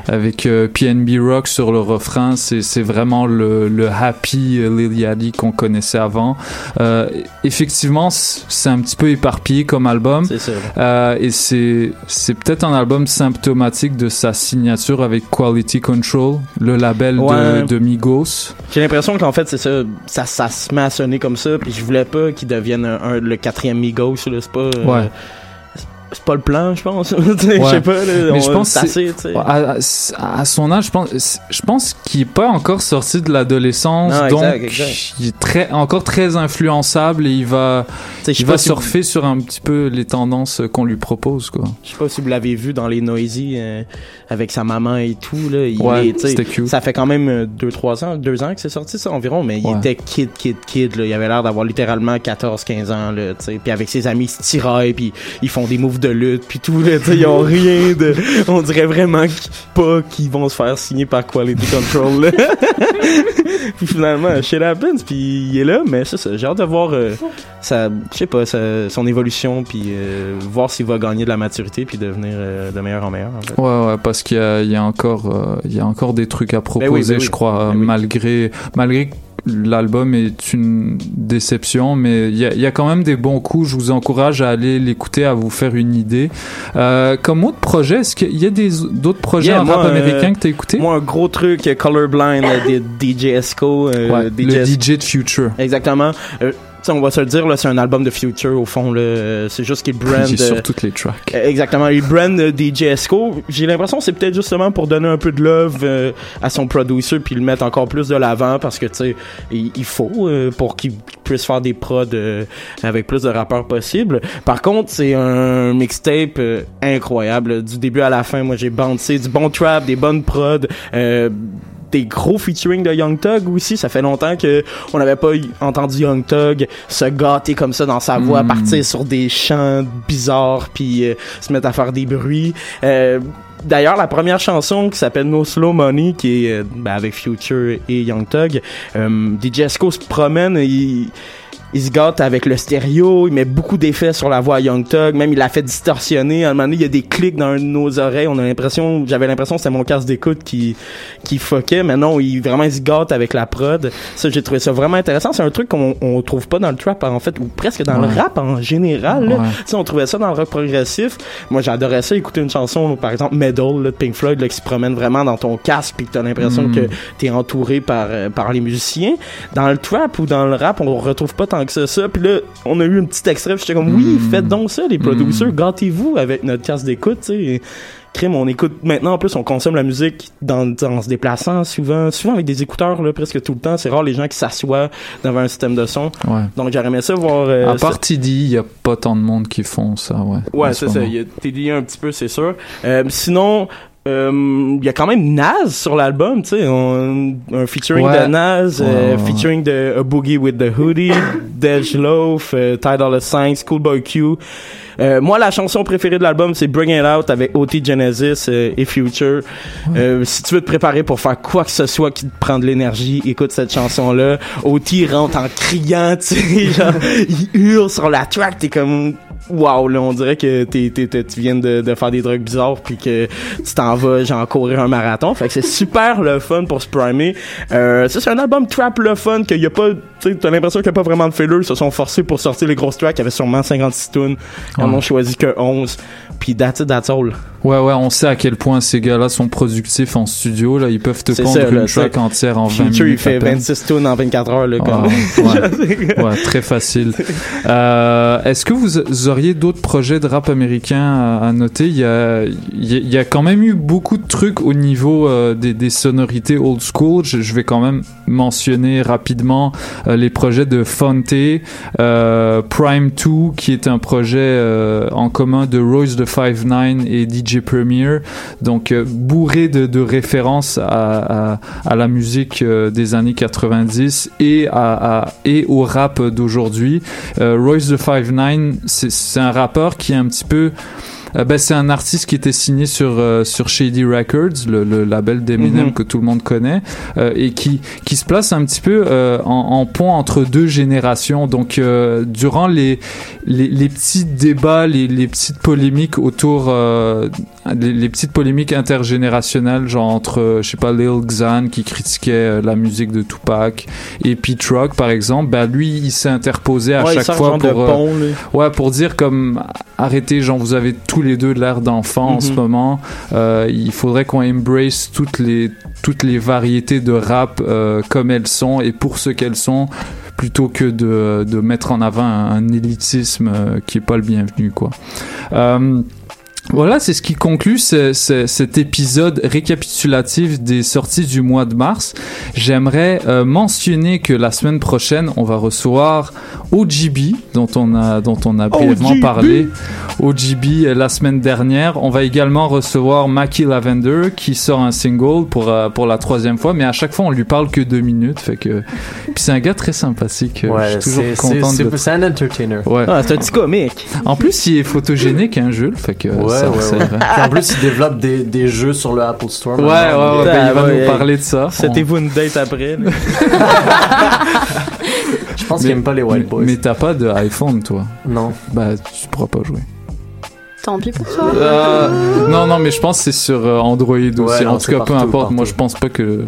Avec euh, PNB Rock sur le refrain, c'est vraiment le, le happy euh, Lil Yachty qu'on connaissait avant. Euh, effectivement, c'est un petit peu éparpillé comme album. C'est ça. Euh, et c'est peut-être un album symptomatique de sa signature avec Quality Control, le label Ouais. de, de Migos. J'ai l'impression qu'en fait, c'est ça, ça, ça se met à sonner comme ça, puis je voulais pas qu'il devienne un, un- le quatrième Migos, c'est pas... euh, Ouais. C'est pas le plan, je pense. Je sais pas, là, Mais je pense sais. à, à- à son âge, je pense, je pense qu'il est pas encore sorti de l'adolescence, donc exact, exact. il est très, encore très influençable et il va, il va si surfer sur un petit peu les tendances qu'on lui propose, quoi. Je sais pas si vous l'avez vu dans les Noisy euh, avec sa maman et tout là, il Ouais, est, cute. Ça fait quand même 2 3 ans, 2 ans que c'est sorti ça environ, mais il était kid kid kid là, il avait l'air d'avoir littéralement 14 15 ans là, puis avec ses amis ils se tiraillent puis ils font des moves de lutte puis tout là, ils ont rien de on dirait vraiment pas qu'ils vont se faire signer par Quality Control là. puis finalement shit happens puis il est là mais c'est ça, j'ai hâte de voir euh, sa je sais pas sa- son évolution puis euh, voir s'il va gagner de la maturité puis devenir euh, de meilleur en meilleur en fait. Ouais, ouais, parce qu'il y a, il y a encore, il y a encore des trucs à proposer, ben oui. je crois, euh, malgré, malgré que l'album est une déception, mais il y a, il y a quand même des bons coups. Je vous encourage à aller l'écouter, à vous faire une idée. Euh, comme autre projet, est-ce qu'il y a des d'autres projets Yeah, en moi, rap euh, américain que t'as écouté? Moi, un gros truc, euh, Colorblind euh, des DJ Esco. euh, Ouais, le DJ de Future. Exactement. On va se le dire, là, c'est un album de Future au fond. là. C'est juste qu'il brand. Il est euh, sur toutes les tracks. euh, Exactement. Il brand euh, DJ Esco. J'ai l'impression que c'est peut-être justement pour donner un peu de love euh, à son producer puis le mettre encore plus de l'avant parce que tu sais il, il faut euh, pour qu'il puisse faire des prods avec plus de rappeurs possible. Par contre, c'est un mixtape incroyable du début à la fin. Moi, j'ai bandé du bon trap, des bonnes prods. Des gros featuring de Young Thug aussi. Ça fait longtemps que on n'avait pas entendu Young Thug se gâter comme ça dans sa voix, Mm. partir sur des chants bizarres, puis euh, se mettre à faire des bruits. Euh, D'ailleurs, la première chanson qui s'appelle No Slow Money, qui est euh, ben, avec Future et Young Thug, DJ Esco se promène, il, il se gâte avec le stéréo, il met beaucoup d'effets sur la voix à Young Thug, même il l'a fait distorsionner. À un moment donné, il y a des clics dans nos oreilles. On a l'impression, j'avais l'impression que c'était mon casque d'écoute qui qui fuckait, mais non, il vraiment il se gâte avec la prod. Ça, j'ai trouvé ça vraiment intéressant. C'est un truc qu'on on trouve pas dans le trap en fait, ou presque dans le rap en général. là. Ouais. Tu sais, on trouvait ça dans le rock progressif. Moi, j'adorais ça, écouter une chanson, par exemple, Medal, là, de Pink Floyd, là, qui se promène vraiment dans ton casque, puis que t'as l'impression Mm. que t'es entouré par, euh, par les musiciens. Dans le trap ou dans le rap, on retrouve pas tant que ça. ça. Puis là, on a eu un petit extrait, j'étais comme, oui, Mm. faites donc ça, les producers, gâtez-vous avec notre casque d'écoute, tu sais. Crime, on écoute maintenant en plus on consomme la musique dans, dans se déplaçant souvent souvent avec des écouteurs là presque tout le temps c'est rare les gens qui s'assoient devant un système de son Ouais. donc j'aurais aimé ça voir euh, à part TD, il y a pas tant de monde qui font ça, ouais. Ouais, en ce c'est ça. Il y a lié un petit peu, c'est sûr. Euh, sinon, euh, il y a quand même Nas sur l'album, tu sais, un, featuring Ouais. de Nas, euh, Ouais, featuring de A Boogie with the Hoodie, Dej Loaf, euh, Ty Dolla Sign, Schoolboy Q. Euh, moi, la chanson préférée de l'album, c'est Bring It Out avec OT Genesis et Future. Si tu veux te préparer pour faire quoi que ce soit qui te prend de l'énergie, écoute cette chanson-là. OT rentre en criant, tu sais, genre, il hurle sur la track, t'es comme, wow, là, on dirait que t'es, t'es- t'es- tu viens de, de faire des drugs bizarres puis que tu t'en vas, genre, courir un marathon. Fait que c'est super le fun pour se primer. Euh, ça, c'est un album trap le fun qu'il y a pas, tu sais, t'as l'impression qu'il y a pas vraiment de filler. Ils se sont forcés pour sortir les grosses tracks. Il y avait sûrement 56 tunes. Ils en ont choisi que 11. Puis that's it, that's all. Ouais, ouais, on sait à quel point ces gars-là sont productifs en studio. Là, ils peuvent te pondre ça, une là, track entière en 20 Future, il minutes. à fait peine. 26 tunes en 24 heures, là, Ah, ouais, ouais, très facile. Euh, Est-ce que vous, auriez d'autres projets de rap américain à, à noter, il y a, il y a- il quand même eu beaucoup de trucs au niveau euh, des, des sonorités old school. Je, je vais quand même mentionner rapidement euh, les projets de Fonte, Prime 2, qui est un projet en commun de Royce de 5-9 et DJ Premier. Donc, euh, bourré de, références à, la musique euh, des années 90 et, et au rap d'aujourd'hui. Euh, Royce the 5-9, c'est c'est un rappeur qui est un petit peu... euh, ben, c'est un artiste qui était signé sur, euh, sur Shady Records, le, le label d'Eminem Mhm. que tout le monde connaît, euh, et qui, qui se place un petit peu euh, en, en pont entre deux générations. Donc, euh, durant les, les, les petits débats, les, les petites polémiques autour, euh, les, les petites polémiques intergénérationnelles, genre entre, euh, je sais pas, Lil Xan qui critiquait euh, la musique de Tupac et Pete Rock, par exemple, ben lui, il s'est interposé à Ouais, chaque fois pour, euh, pont, ouais, pour dire comme arrêtez, genre vous avez tous les deux de l'air d'enfant en ce Mhm. moment. Euh, il faudrait qu'on embrace toutes les toutes les variétés de rap euh, comme elles sont et pour ce qu'elles sont plutôt que de, de mettre en avant un, un élitisme euh, qui est pas le bienvenu quoi. Euh, voilà, c'est ce qui conclut ce- ce- cet épisode récapitulatif des sorties du mois de mars. J'aimerais euh, mentionner que la semaine prochaine, on va recevoir OGB, dont on a, dont on a brièvement OGB. parlé. OGB euh, la semaine dernière. On va également recevoir Mackie Lavender, qui sort un single pour, euh, pour la troisième fois, mais à chaque fois, on lui parle que deux minutes. Fait que... Puis c'est un gars très sympathique. Ouais, Je suis toujours c'est- content c'est- de... un entertainer. Ouais. Ah, c'est un petit comique. En plus, il est photogénique, hein, Jules. Fait que Ouais, ça, ouais, ça ouais. Puis en plus, il développe des, des jeux sur le Apple Store. Ouais, maintenant. ouais, ouais, ben, il va nous ouais, parler de ça. C'était-vous une date après? Je pense qu'il aime pas les White Boys. Mais t'as pas de iPhone, toi? Non. Bah, tu pourras pas jouer. Tant pis pour toi. Euh, non, non, mais je pense que c'est sur euh, Android aussi. Ouais, non, en tout cas, peu partout, importe. Moi, je pense pas que.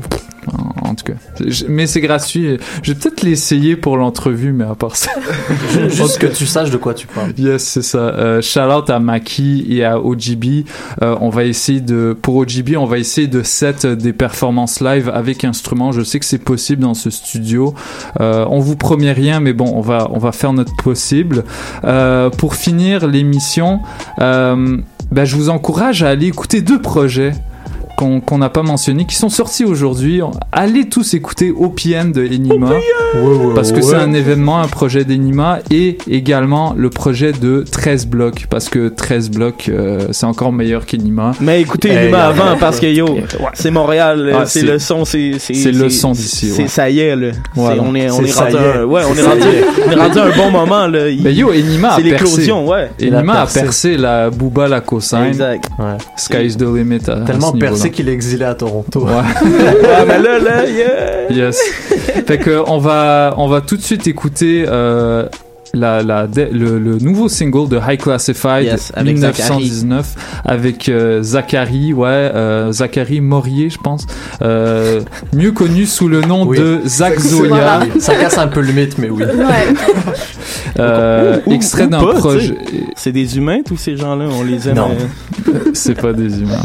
En, en tout cas. Je- mais c'est gratuit. Je vais peut-être l'essayer pour l'entrevue, mais à part ça. Juste que tu saches de quoi tu parles. Yes, c'est ça. Euh, shout out à Maki et à OGB. Euh, on va essayer de, pour OGB, on va essayer de set des performances live avec instruments. Je sais que c'est possible dans ce studio. Euh, on vous promet rien, mais bon, on va, on va faire notre possible. Euh, pour finir l'émission, euh, ben, je vous encourage à aller écouter deux projets qu'on n'a pas mentionné, qui sont sortis aujourd'hui. Allez tous écouter OPM de Enima, parce que ouais. c'est un événement, un projet d'Enima, et également le projet de 13 blocs, parce que 13 blocs, euh, c'est encore meilleur qu'Enima. Mais écoutez, Hey, Numa euh, avant, parce que yo, c'est Montréal, Ah, c'est le son, c'est. c'est le son d'ici, C'est ouais. ça y est, là. Voilà. C'est- On est, on est rendu un, ouais, on est Ça rendu, y est. on est rendu un bon moment, là. Il- Mais yo, Enima a C'est percé. l'éclosion, ouais. Enima a percé la Booba, la cosign. Exact. Sky's the limit. à- Tellement percé niveau-là. qu'il est exilé à Toronto. Ah, mais là, là, yeah. Yes. fait que on va on va tout de suite écouter euh, la, la, de- le, le nouveau single de High Classified Yes, avec 1919 avec euh, Zachary, ouais, euh, Zachary Morier, je pense, euh, mieux connu sous le nom Oui. de Zach Zoya. voilà. Ça casse un peu le mythe, mais oui. Euh, Ou- ou- extrait d'un projet. C'est des humains, tous ces gens-là, on les aime. Non. euh, C'est pas des humains.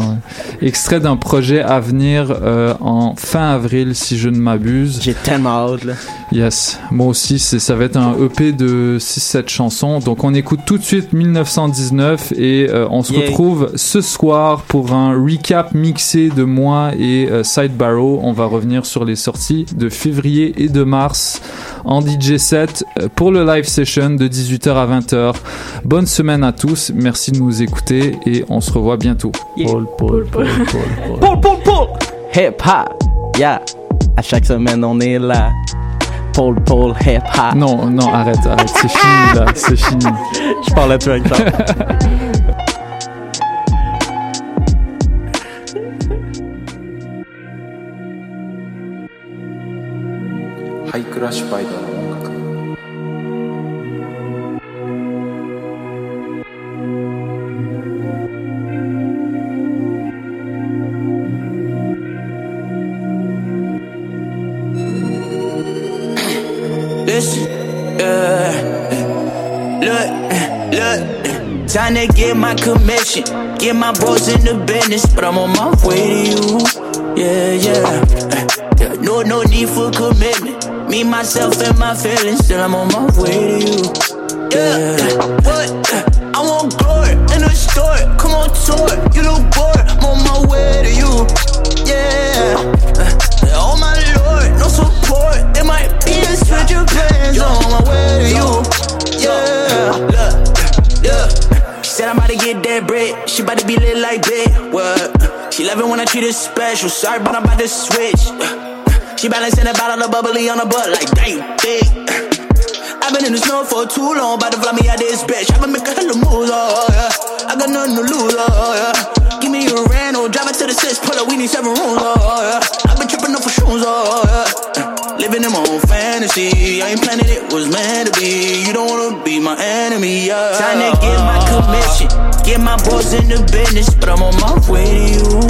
ouais. Extrait d'un projet à venir euh, en fin avril, si je ne m'abuse. J'ai tellement hâte, là. Yes, moi aussi, c'est, ça va être un EP de 6-7 chansons. Donc on écoute tout de suite 1919 et euh, on se Yeah. retrouve ce soir pour un recap mixé de moi et euh, Side Barrow. On va revenir sur les sorties de février et de mars en DJ set euh, pour le live session de 18h à 20h. Bonne semaine à tous, merci de nous écouter et on se revoit bientôt. Paul, Paul, Paul, Paul, Paul, Paul. Hip hop, yeah. À chaque semaine, on est là. Paul Paul Hip Hop. Non, non, arrête, arrête, c'est fini là, c'est fini. Je parle à toi avec ça. High Crash Spider. Time to get my commission. Get my boys in the business, but I'm on my way to you. Yeah, yeah. no, no need for commitment. Me, myself, and my feelings, still I'm on my way to you. Yeah, what? I want glory in the store. Come on tour, you look bored. I'm on my way to you. Yeah. Oh my lord, no support. There might be a switch of plans on my way to you. Yeah. Look, yeah. Said I'm about to get that bread. She about to be lit like bed. What? She love it when I treat her special. Sorry, but I'm about to switch. She balancing a bottle of bubbly on her butt like damn thick. I've been in the snow for too long, about to fly me out this bitch. I've been making hella moves, oh yeah. I got nothing to lose, oh yeah. Give me a Reno, drive it to the six, pull up, we need seven rooms, oh yeah. I've been tripping up for shoes, oh yeah. Living in my own fantasy, I ain't planning it was meant to be. You don't wanna be my enemy, yeah. Time to get my uh-huh. commission, get my boys in the business, but I'm on my way to you,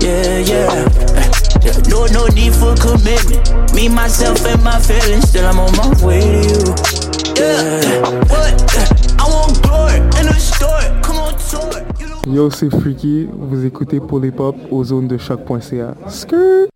yeah, yeah. Yeah, No, no need for commitment. Me, myself, and my feelings. Still, I'm on my way to you. Yeah, what? I want glory in the store. Come on, tour. Yo, c'est Freaky. Vous écoutez pour les pop aux zones de choc.ca. Skirt!